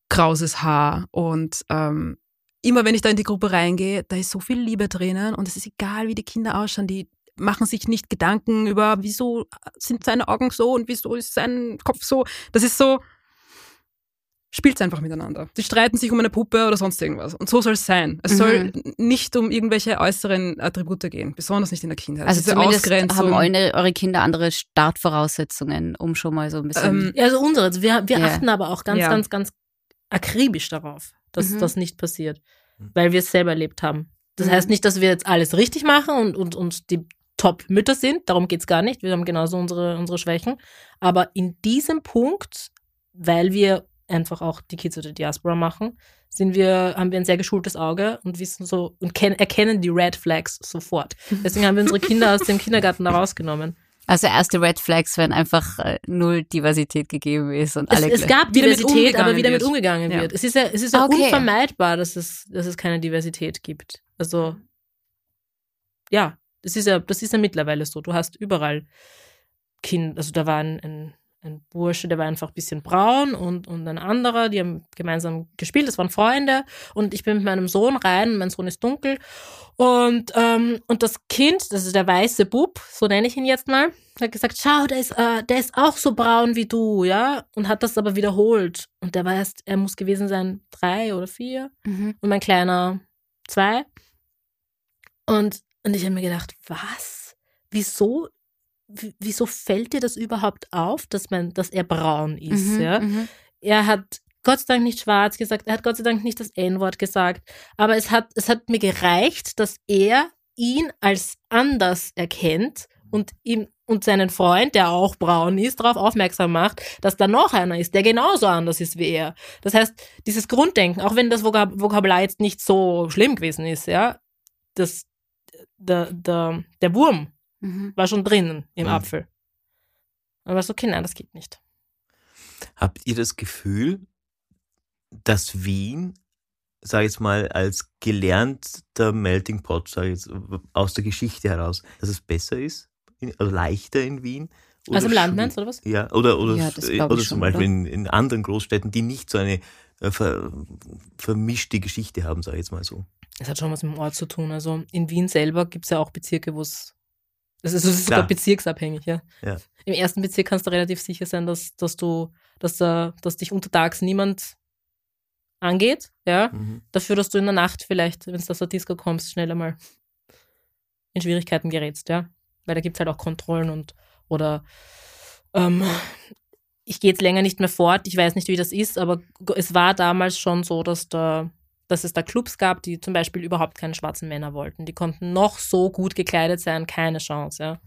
S4: krauses Haar. Und ähm, immer wenn ich da in die Gruppe reingehe, da ist so viel Liebe drinnen und es ist egal, wie die Kinder ausschauen, die machen sich nicht Gedanken über, wieso sind seine Augen so und wieso ist sein Kopf so. Das ist so, spielt einfach miteinander. Sie streiten sich um eine Puppe oder sonst irgendwas. Und so soll es sein. Es
S2: Mhm.
S4: soll nicht um irgendwelche äußeren Attribute gehen, besonders nicht in der Kindheit.
S2: Also
S4: Diese
S2: zumindest haben eure, eure Kinder andere Startvoraussetzungen, um schon mal so ein bisschen...
S4: Ähm,
S1: Ja, also unsere. Also wir wir
S2: Ja.
S1: achten aber auch ganz,
S4: Ja.
S1: ganz, ganz akribisch darauf, dass
S2: Mhm.
S1: das nicht passiert,
S3: Mhm.
S1: weil wir es selber erlebt haben. Das
S2: Mhm.
S1: heißt nicht, dass wir jetzt alles richtig machen und, und, und die Top-Mütter sind. Darum geht's gar nicht. Wir haben genauso unsere, unsere Schwächen. Aber in diesem Punkt, weil wir einfach auch die Kids oder Diaspora machen, sind wir, haben wir ein sehr geschultes Auge und wissen so und ken, erkennen die Red Flags sofort. Deswegen haben wir unsere Kinder aus dem Kindergarten da rausgenommen.
S2: Also erste Red Flags, wenn einfach äh, null Diversität gegeben ist und
S1: Es,
S2: alle
S1: es gab Diversität, aber wie damit
S4: wird.
S1: umgegangen
S4: Ja.
S1: wird. Es ist ja, es ist ja
S2: Okay.
S1: unvermeidbar, dass es, dass es keine Diversität gibt. Also, ja, das ist ja, das ist ja mittlerweile so. Du hast überall Kind, also da war ein, ein, ein Bursche, der war einfach ein bisschen braun und, und ein anderer, die haben gemeinsam gespielt, das waren Freunde und ich bin mit meinem Sohn rein, mein Sohn ist dunkel und, ähm, und das Kind, das ist der weiße Bub, so nenne ich ihn jetzt mal, hat gesagt, schau, der ist, äh, der ist auch so braun wie du, ja, und hat das aber wiederholt und der war erst, er muss gewesen sein drei oder vier
S2: Mhm.
S1: und mein Kleiner zwei. Und, und ich habe mir gedacht, was? Wieso, wieso fällt dir das überhaupt auf, dass, man, dass er braun ist?
S2: Mhm,
S1: Ja?
S2: mhm.
S1: Er hat Gott sei Dank nicht schwarz gesagt, er hat Gott sei Dank nicht das N-Wort gesagt, aber es hat, es hat mir gereicht, dass er ihn als anders erkennt und ihm und seinen Freund, der auch braun ist, darauf aufmerksam macht, dass da noch einer ist, der genauso anders ist wie er. Das heißt, dieses Grunddenken, auch wenn das Vokab Vokabular jetzt nicht so schlimm gewesen ist, ja, das, der, der, der Wurm
S2: Mhm.
S1: war schon drinnen im
S3: Mhm.
S1: Apfel. Aber so, okay, nein, das geht nicht.
S3: Habt ihr das Gefühl, dass Wien, sage ich jetzt mal, als gelernter Melting Pot, sage ich jetzt aus der Geschichte heraus, dass es besser ist, in, also leichter in Wien?
S1: Also im Land, meinst du, oder was?
S3: Ja, oder, oder,
S2: Ja,
S3: oder
S2: schon,
S3: zum Beispiel
S2: oder?
S3: in, in anderen Großstädten, die nicht so eine äh, ver, vermischte Geschichte haben, sage ich jetzt mal so.
S1: Es hat schon was mit dem Ort zu tun. Also in Wien selber gibt es ja auch Bezirke, wo es. Das ist, das ist sogar bezirksabhängig, ja.
S3: Ja.
S1: Im ersten Bezirk kannst du relativ sicher sein, dass, dass du, dass da, dass dich untertags niemand angeht, ja.
S3: Mhm.
S1: Dafür, dass du in der Nacht vielleicht, wenn du aus der Disco kommst, schneller mal in Schwierigkeiten gerätst, ja. Weil da gibt es halt auch Kontrollen und oder ähm, ich gehe jetzt länger nicht mehr fort, ich weiß nicht, wie das ist, aber es war damals schon so, dass da dass es da Clubs gab, die zum Beispiel überhaupt keine schwarzen Männer wollten. Die konnten noch so gut gekleidet sein, keine Chance, ja.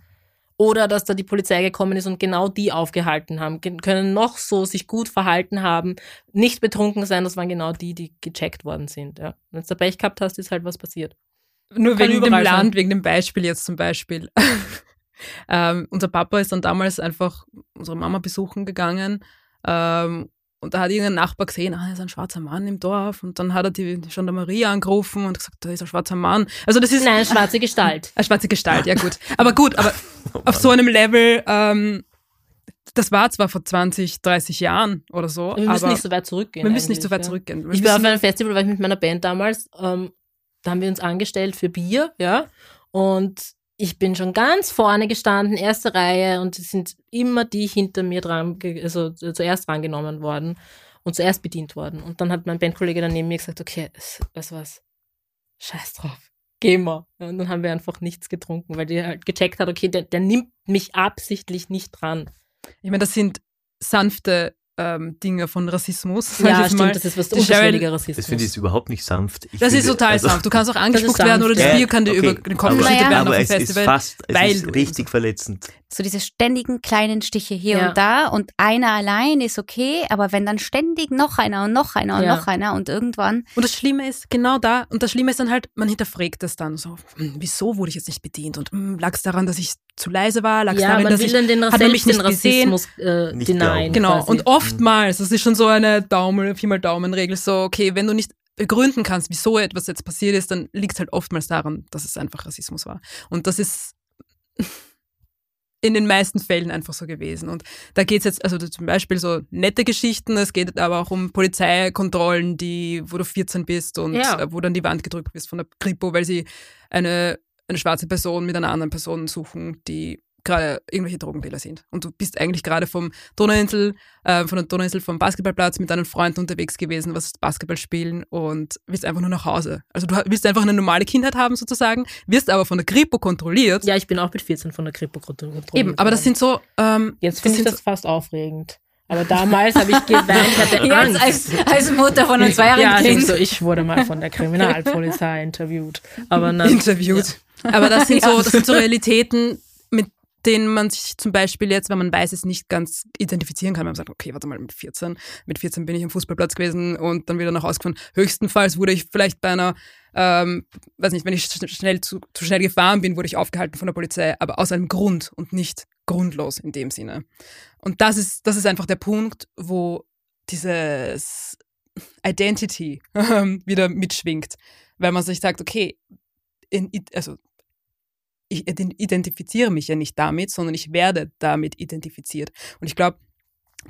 S1: Oder dass da die Polizei gekommen ist und genau die aufgehalten haben, können noch so sich gut verhalten haben, nicht betrunken sein, das waren genau die, die gecheckt worden sind, ja. Wenn du Pech gehabt hast, ist halt was passiert.
S4: Nur
S1: Kann
S4: wegen dem
S1: sein.
S4: Land, wegen dem Beispiel jetzt zum Beispiel. Ähm, unser Papa ist dann damals einfach unsere Mama besuchen gegangen ähm, und da hat irgendein Nachbar gesehen, ah, da ist ein schwarzer Mann im Dorf. Und dann hat er die Gendarmerie angerufen und gesagt, da ist ein schwarzer Mann. Also das ist.
S1: Nein, eine schwarze Gestalt.
S4: Eine schwarze Gestalt, ja gut. Aber gut, aber auf so einem Level, ähm, das war zwar vor 20, 30 Jahren oder so.
S1: Wir müssen
S4: aber
S1: nicht so weit zurückgehen.
S4: wir müssen nicht so weit
S1: ja.
S4: zurückgehen. Wir
S1: Ich war auf einem Festival, war ich mit meiner Band damals, ähm, da haben wir uns angestellt für Bier, ja, und ich bin schon ganz vorne gestanden, erste Reihe, und es sind immer die hinter mir dran, also äh, zuerst drangenommen worden und zuerst bedient worden. Und dann hat mein Bandkollege dann neben mir gesagt, okay, weißt du was, scheiß drauf, geh mal. Ja, Und dann haben wir einfach nichts getrunken, weil die halt gecheckt hat, okay, der, der nimmt mich absichtlich nicht dran.
S4: Ich meine, das sind sanfte ähm, Dinge von Rassismus.
S1: Ja, stimmt,
S4: mal.
S1: das ist was unterschwelliger Rassismus.
S3: Das finde ich überhaupt nicht sanft. Ich
S4: Das ist
S3: finde,
S4: total
S3: also-
S4: sanft. Du kannst auch angespuckt werden oder das
S3: Ja,
S4: Bier kann dir
S3: okay,
S4: über den Kopf
S3: aber,
S4: geschüttet werden
S3: aber
S4: auf dem
S3: es
S4: Festival.
S3: ist fast, es
S4: weil
S3: ist richtig verletzend.
S2: So diese ständigen kleinen Stiche hier
S1: Ja.
S2: und da und einer allein ist okay, aber wenn dann ständig noch einer und noch einer und
S1: Ja.
S2: noch einer und irgendwann,
S4: Und das Schlimme ist, genau da, und das Schlimme ist dann halt, man hinterfragt es dann so, hm, wieso wurde ich jetzt nicht bedient? Und lag es daran, dass ich zu leise war? Lag es
S1: ja,
S4: daran,
S1: man
S4: dass
S1: will
S4: ich
S1: dann den,
S4: hat man
S1: selbst
S4: mich
S1: den
S4: nicht gesehen?
S1: Rassismus äh,
S3: Nicht.
S4: Genau,
S1: quasi.
S4: und oftmals, das ist schon so eine Daumen, viermal Daumenregel, so, okay, wenn du nicht begründen kannst, wieso etwas jetzt passiert ist, dann liegt es halt oftmals daran, dass es einfach Rassismus war. Und das ist in den meisten Fällen einfach so gewesen. Und da geht es jetzt, also zum Beispiel so nette Geschichten, es geht aber auch um Polizeikontrollen, die, wo du 14 bist und
S1: Ja.
S4: äh, wo dann die Wand gedrückt bist von der Kripo, weil sie eine, eine schwarze Person mit einer anderen Person suchen, die gerade irgendwelche Drogendealer sind. Und du bist eigentlich gerade vom Donauinsel, äh, von der Donauinsel vom Basketballplatz mit deinen Freunden unterwegs gewesen, was Basketball spielen und willst einfach nur nach Hause. Also du willst einfach eine normale Kindheit haben sozusagen, wirst aber von der Kripo kontrolliert.
S1: Ja, ich bin auch mit 14 von der Kripo kontrolliert.
S4: Eben, aber das sind so, ähm,
S1: Jetzt finde ich das fast aufregend. Aber damals habe ich geweint, ich hatte Angst.
S2: als, als Mutter von einem zweijährigen
S1: ja,
S2: Kind.
S1: so, ich wurde mal von der Kriminalpolizei interviewt. Aber
S4: so
S1: nein.
S4: interviewt. Aber das sind
S2: Ja.
S4: so, das sind so Realitäten, mit denen man sich zum Beispiel jetzt, wenn man weiß, es nicht ganz identifizieren kann, man sagt, okay, warte mal, mit 14, mit 14 bin ich am Fußballplatz gewesen und dann wieder nach Hause gefahren. Höchstenfalls wurde ich vielleicht bei einer, ähm, weiß nicht, wenn ich sch- schnell zu, zu schnell gefahren bin, wurde ich aufgehalten von der Polizei, aber aus einem Grund und nicht grundlos in dem Sinne. Und das ist, das ist einfach der Punkt, wo dieses Identity ähm, wieder mitschwingt, weil man sich sagt, okay, in, also ich identifiziere mich ja nicht damit, sondern ich werde damit identifiziert. Und ich glaube,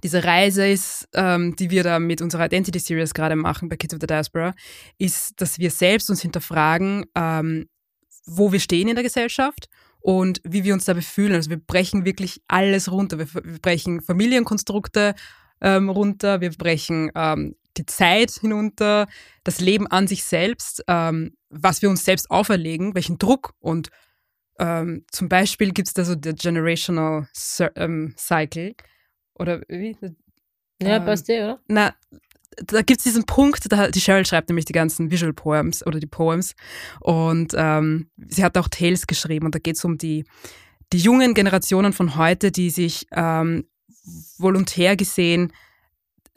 S4: diese Reise ist, ähm, die wir da mit unserer Identity Series gerade machen bei Kids of the Diaspora, ist, dass wir selbst uns hinterfragen, ähm, wo wir stehen in der Gesellschaft und wie wir uns dabei fühlen. Also wir brechen wirklich alles runter. Wir, wir brechen Familienkonstrukte ähm, runter, wir brechen ähm, die Zeit hinunter, das Leben an sich selbst, ähm, was wir uns selbst auferlegen, welchen Druck und ähm, zum Beispiel gibt es da so der Generational Cir ähm, Cycle oder wie?
S1: Ja,
S4: Ähm,
S1: passt eh, oder?
S4: Na, da gibt es diesen Punkt, da, die Cheryl schreibt nämlich die ganzen Visual Poems oder die Poems und ähm, sie hat auch Tales geschrieben und da geht es um die, die jungen Generationen von heute, die sich ähm, volontär gesehen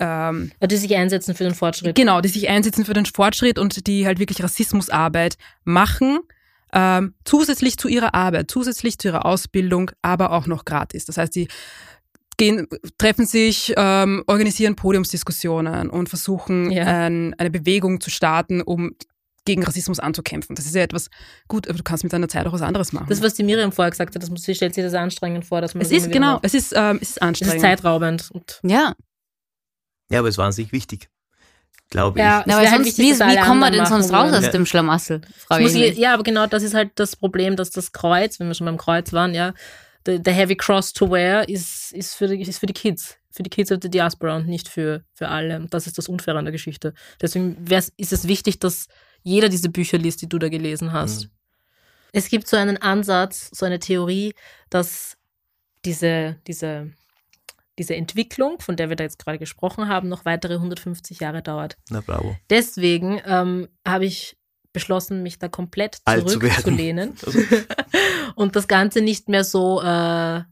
S4: ähm,
S1: Die sich einsetzen für den Fortschritt.
S4: Genau, die sich einsetzen für den Fortschritt und die halt wirklich Rassismusarbeit machen, ähm, zusätzlich zu ihrer Arbeit, zusätzlich zu ihrer Ausbildung, aber auch noch gratis. Das heißt, die gehen, treffen sich, ähm, organisieren Podiumsdiskussionen und versuchen,
S1: Ja.
S4: ein, eine Bewegung zu starten, um gegen Rassismus anzukämpfen. Das ist ja etwas, gut, aber du kannst mit deiner Zeit auch was anderes machen.
S1: Das, was die Miriam vorher gesagt hat, das muss, sie stellt sich das anstrengend vor, dass man
S4: es
S1: das
S4: ist, genau,
S1: macht.
S4: es ist, ähm, es ist
S1: Es
S4: anstrengend.
S1: ist zeitraubend. Und
S2: Ja,
S3: Ja, aber es war an sich wichtig, glaube
S1: Ja,
S3: ich.
S1: Es
S2: aber
S1: halt wichtig,
S2: wie, wie kommen wir denn sonst raus aus
S3: würden.
S2: dem Schlamassel? Frage ich
S1: ja, aber genau das ist halt das Problem, dass das Kreuz, wenn wir schon beim Kreuz waren, ja, der, Heavy Cross to Wear ist, ist, für die, ist für die Kids, für die Kids of the Diaspora und nicht für, für alle. Und das ist das Unfaire an der Geschichte. Deswegen ist es wichtig, dass jeder diese Bücher liest, die du da gelesen hast.
S3: Mhm.
S1: Es gibt so einen Ansatz, so eine Theorie, dass diese, diese, diese Entwicklung, von der wir da jetzt gerade gesprochen haben, noch weitere 150 Jahre dauert.
S3: Na bravo.
S1: Deswegen ähm, habe ich beschlossen, mich da komplett zurückzulehnen
S3: Also,
S1: und das Ganze nicht mehr so äh,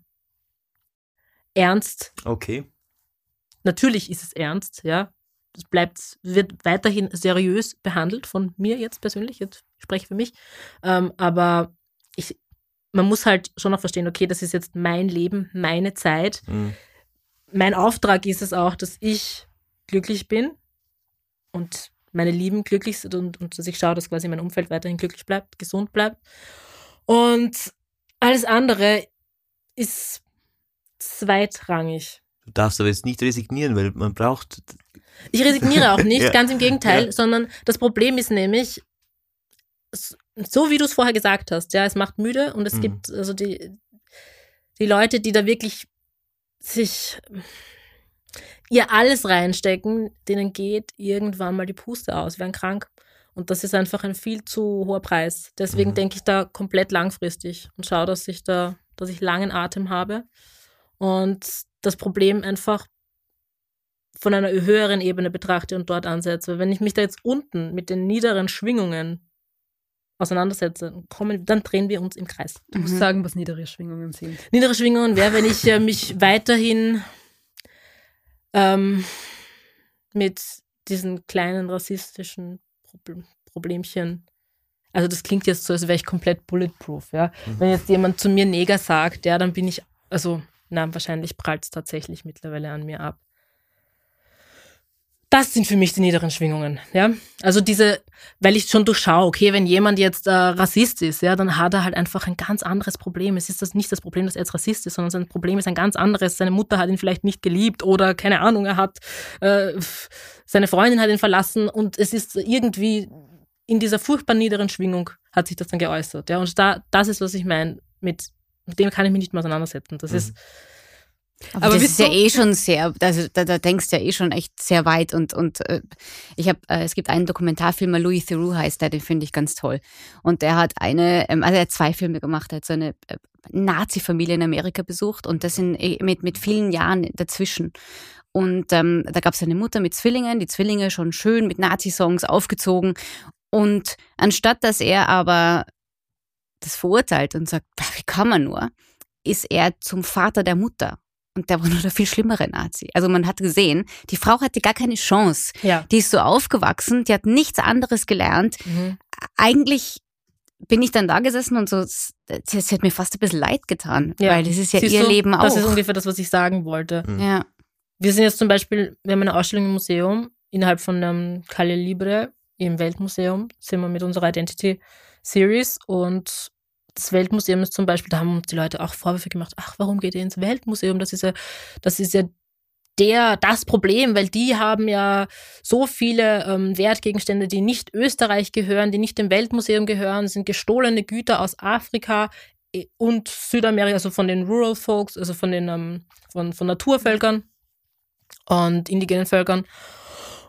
S1: ernst.
S3: okay.
S1: Natürlich ist es ernst, ja. Es bleibt, wird weiterhin seriös behandelt von mir jetzt persönlich. Jetzt spreche ich für mich. Ähm, aber ich man muss halt schon noch verstehen, okay, das ist jetzt mein Leben, meine Zeit.
S3: Mhm.
S1: Mein Auftrag ist es auch, dass ich glücklich bin und meine Lieben glücklich sind und, und dass ich schaue, dass quasi mein Umfeld weiterhin glücklich bleibt, gesund bleibt. Und alles andere ist zweitrangig.
S3: Du darfst aber jetzt nicht resignieren, weil man braucht.
S1: Ich resigniere auch nicht,
S3: Ja.
S1: ganz im Gegenteil,
S3: Ja.
S1: sondern das Problem ist nämlich, so wie du es vorher gesagt hast, ja, es macht müde und es
S3: Mhm.
S1: gibt also die, die Leute, die da wirklich sich ihr alles reinstecken, denen geht irgendwann mal die Puste aus, werden krank. Und das ist einfach ein viel zu hoher Preis. Deswegen
S3: Mhm.
S1: denke ich da komplett langfristig und schaue, dass ich da, dass ich langen Atem habe und das Problem einfach von einer höheren Ebene betrachte und dort ansetze. Wenn ich mich da jetzt unten mit den niederen Schwingungen auseinandersetze, kommen, dann drehen wir uns im Kreis.
S4: Du musst
S2: Mhm.
S4: sagen, was niedere Schwingungen sind.
S1: Niedere Schwingungen wäre, wenn ich äh, mich weiterhin ähm, mit diesen kleinen rassistischen Proble- Problemchen. Also das klingt jetzt so, als wäre ich komplett bulletproof, ja.
S3: Mhm.
S1: Wenn jetzt jemand zu mir Neger sagt, ja, dann bin ich, also, na, wahrscheinlich prallt es tatsächlich mittlerweile an mir ab. Das sind für mich die niederen Schwingungen, ja. Also diese, weil ich schon durchschaue, okay, wenn jemand jetzt äh, Rassist ist, ja, dann hat er halt einfach ein ganz anderes Problem. Es ist das nicht das Problem, dass er jetzt Rassist ist, sondern sein Problem ist ein ganz anderes. Seine Mutter hat ihn vielleicht nicht geliebt oder keine Ahnung, er hat äh, seine Freundin hat ihn verlassen und es ist irgendwie in dieser furchtbar niederen Schwingung hat sich das dann geäußert, ja. Und da, das ist, was ich meine, mit, mit dem kann ich mich nicht mehr auseinandersetzen. Das
S3: Mhm.
S1: ist
S2: Aber,
S4: Aber
S2: das
S4: bist
S2: ist ja eh schon sehr, also da, da denkst du ja eh schon echt sehr weit und, und äh, ich habe, äh, es gibt einen Dokumentarfilmer, Louis Theroux heißt der, den finde ich ganz toll. Und der hat eine, ähm, also er hat zwei Filme gemacht, er hat so eine äh, Nazi-Familie in Amerika besucht und das in, eh, mit, mit vielen Jahren dazwischen. Und ähm, da gab es eine Mutter mit Zwillingen, die Zwillinge schon schön mit Nazi-Songs aufgezogen. Und anstatt dass er aber das verurteilt und sagt, "Bah, wie kann man nur, ist er zum Vater der Mutter. Und der war nur der viel schlimmere Nazi. Also man hat gesehen, die Frau hatte gar keine Chance.
S1: ja.
S2: Die ist so aufgewachsen, die hat nichts anderes gelernt.
S1: Mhm.
S2: Eigentlich bin ich dann da gesessen und so, es es hat mir fast ein bisschen leid getan,
S1: Ja.
S2: weil das ist ja
S1: Siehst
S2: ihr
S1: du,
S2: Leben auch.
S1: Das ist ungefähr das, was ich sagen wollte.
S3: Mhm.
S2: ja.
S1: Wir sind jetzt zum Beispiel, wir haben eine Ausstellung im Museum, innerhalb von dem Calle Libre im Weltmuseum, sind wir mit unserer Identity Series und das Weltmuseum ist zum Beispiel, da haben uns die Leute auch Vorwürfe gemacht, ach, warum geht ihr ins Weltmuseum? Das ist ja, das ist ja der, das Problem, weil die haben ja so viele ähm, Wertgegenstände, die nicht Österreich gehören, die nicht dem Weltmuseum gehören, sind gestohlene Güter aus Afrika eh, und Südamerika, also von den Rural Folks, also von den ähm, von, von Naturvölkern und indigenen Völkern.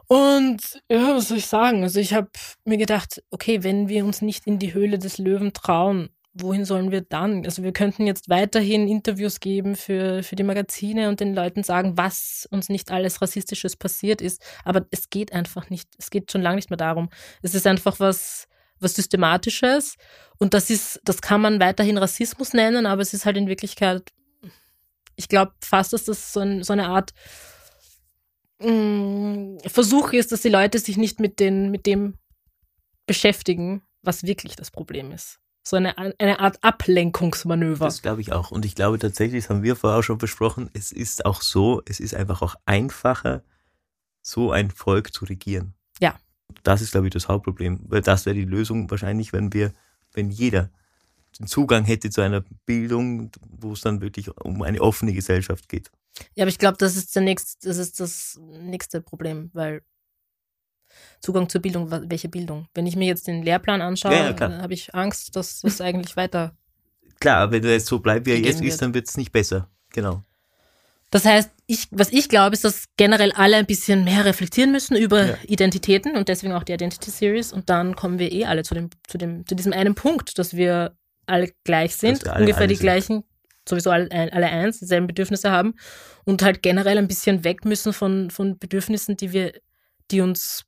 S1: Und ja, was soll ich sagen? Also ich habe mir gedacht, okay, wenn wir uns nicht in die Höhle des Löwen trauen, wohin sollen wir dann? Also wir könnten jetzt weiterhin Interviews geben für, für die Magazine und den Leuten sagen, was uns nicht alles Rassistisches passiert ist. Aber es geht einfach nicht. Es geht schon lange nicht mehr darum. Es ist einfach was, was Systematisches. Und das ist, das kann man weiterhin Rassismus nennen, aber es ist halt in Wirklichkeit, ich glaube fast, dass das so, ein, so eine Art mh, Versuch ist, dass die Leute sich nicht mit, den, mit dem beschäftigen, was wirklich das Problem ist. So eine, eine Art Ablenkungsmanöver.
S3: Das glaube ich auch. Und ich glaube tatsächlich, das haben wir vorher auch schon besprochen, es ist auch so, es ist einfach auch einfacher, so ein Volk zu regieren.
S1: Ja.
S3: Das ist, glaube ich, das Hauptproblem. Weil das wäre die Lösung wahrscheinlich, wenn wir, wenn jeder den Zugang hätte zu einer Bildung, wo es dann wirklich um eine offene Gesellschaft geht.
S1: Ja, aber ich glaube, das ist der nächste, das ist das nächste Problem, weil Zugang zur Bildung, welche Bildung? Wenn ich mir jetzt den Lehrplan anschaue,
S3: Ja, ja,
S1: habe ich Angst, dass das eigentlich weiter.
S3: Klar, wenn es so bleibt, wie er jetzt ist, dann wird es nicht besser. Genau.
S1: Das heißt, ich, was ich glaube, ist, dass generell alle ein bisschen mehr reflektieren müssen über
S3: Ja.
S1: Identitäten und deswegen auch die Identity Series und dann kommen wir eh alle zu dem, zu dem, zu diesem einen Punkt, dass wir alle gleich sind,
S3: alle
S1: ungefähr die
S3: sind.
S1: gleichen, sowieso alle, alle eins, dieselben Bedürfnisse haben und halt generell ein bisschen weg müssen von, von Bedürfnissen, die wir, die uns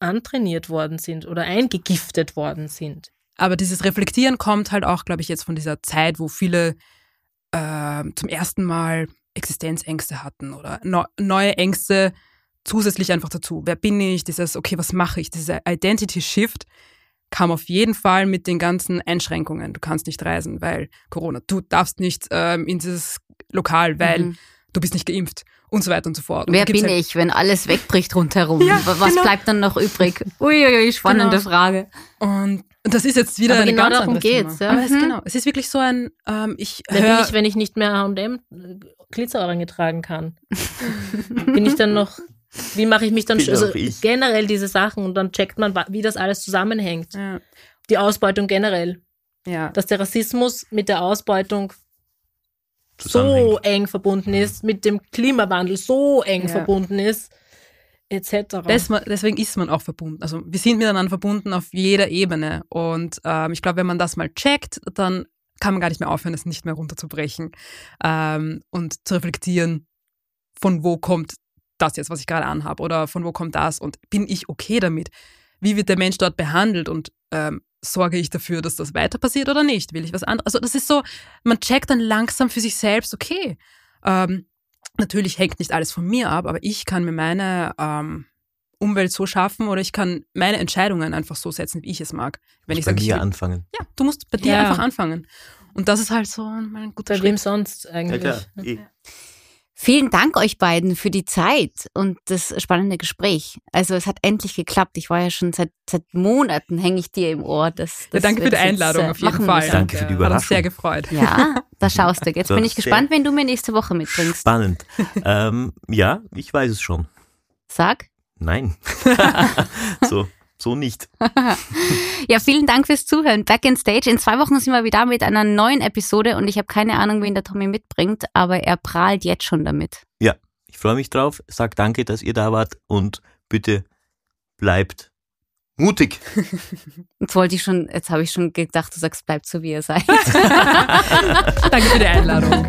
S1: antrainiert worden sind oder eingegiftet worden sind.
S4: Aber dieses Reflektieren kommt halt auch, glaube ich, jetzt von dieser Zeit, wo viele äh, zum ersten Mal Existenzängste hatten oder neu- neue Ängste zusätzlich einfach dazu. Wer bin ich? Dieses, okay, was mache ich? Dieser Identity Shift kam auf jeden Fall mit den ganzen Einschränkungen. Du kannst nicht reisen, weil Corona. Du darfst nicht ähm, in dieses Lokal, weil
S2: Mhm.
S4: Du bist nicht geimpft und so weiter und so fort. Und
S2: Wer bin
S4: halt-
S2: ich, wenn alles wegbricht rundherum?
S4: Ja,
S2: Was
S4: genau.
S2: bleibt dann noch übrig? Uiuiui, spannende
S4: Genau.
S2: Frage.
S4: Und das ist jetzt wieder
S1: Aber
S4: eine
S1: genau
S4: ganz
S1: darum geht's,
S4: Thema.
S1: ja.
S4: Aber es,
S2: Mhm.
S4: genau, es ist wirklich so ein, ähm, ich
S1: Wer bin ich, wenn ich nicht mehr H&M Glitzerohrringe tragen kann? bin ich dann noch, wie mache ich mich dann, also generell diese Sachen und dann checkt man, wie das alles zusammenhängt.
S4: ja,
S1: Die Ausbeutung generell.
S4: ja,
S1: Dass der Rassismus mit der Ausbeutung so eng verbunden ist, mit dem Klimawandel so eng
S4: Ja.
S1: verbunden ist, etc.
S4: Des, deswegen ist man auch verbunden. Also wir sind miteinander verbunden auf jeder Ebene. Und ähm, ich glaube, wenn man das mal checkt, dann kann man gar nicht mehr aufhören, es nicht mehr runterzubrechen ähm, und zu reflektieren, von wo kommt das jetzt, was ich gerade anhabe, oder von wo kommt das und bin ich okay damit? Wie wird der Mensch dort behandelt und ähm, sorge ich dafür, dass das weiter passiert oder nicht? Will ich was anderes? Also das ist so, man checkt dann langsam für sich selbst, okay, ähm, natürlich hängt nicht alles von mir ab, aber ich kann mir meine ähm, Umwelt so schaffen oder ich kann meine Entscheidungen einfach so setzen, wie ich es mag. Wenn ich
S3: bei
S4: sage, ich
S3: mir
S4: will,
S3: anfangen.
S4: ja, du musst bei dir
S1: Ja.
S4: einfach anfangen. Und das ist halt so ein guter
S1: Bei wem
S4: Schritt.
S1: sonst
S3: Ja,
S1: eigentlich?
S3: klar. Eh.
S2: Vielen Dank euch beiden für die Zeit und das spannende Gespräch. Also es hat endlich geklappt. Ich war ja schon seit, seit Monaten hänge ich dir im Ohr. Dass,
S4: Ja,
S2: dass
S4: danke
S2: wir
S4: für die
S2: jetzt,
S4: Einladung
S2: äh,
S4: auf jeden Fall.
S2: müssen.
S3: Danke für die
S4: Hat uns
S3: Überraschung.
S4: sehr gefreut.
S2: Ja, da schaust du. Jetzt
S3: Das
S2: bin ich gespannt, wenn du mir nächste Woche mitbringst.
S3: Spannend. ähm, ja, ich weiß es schon.
S2: Sag.
S3: Nein. so, so nicht.
S2: Ja, vielen Dank fürs Zuhören. Back in Stage. In zwei Wochen sind wir wieder mit einer neuen Episode und ich habe keine Ahnung, wen der Tommy mitbringt, aber er prahlt jetzt schon damit.
S3: Ich freue mich drauf. Sag danke, dass ihr da wart und bitte bleibt mutig.
S2: Jetzt wollte ich schon, jetzt habe ich schon gedacht, du sagst, bleibt so wie ihr seid.
S4: Danke für die Einladung.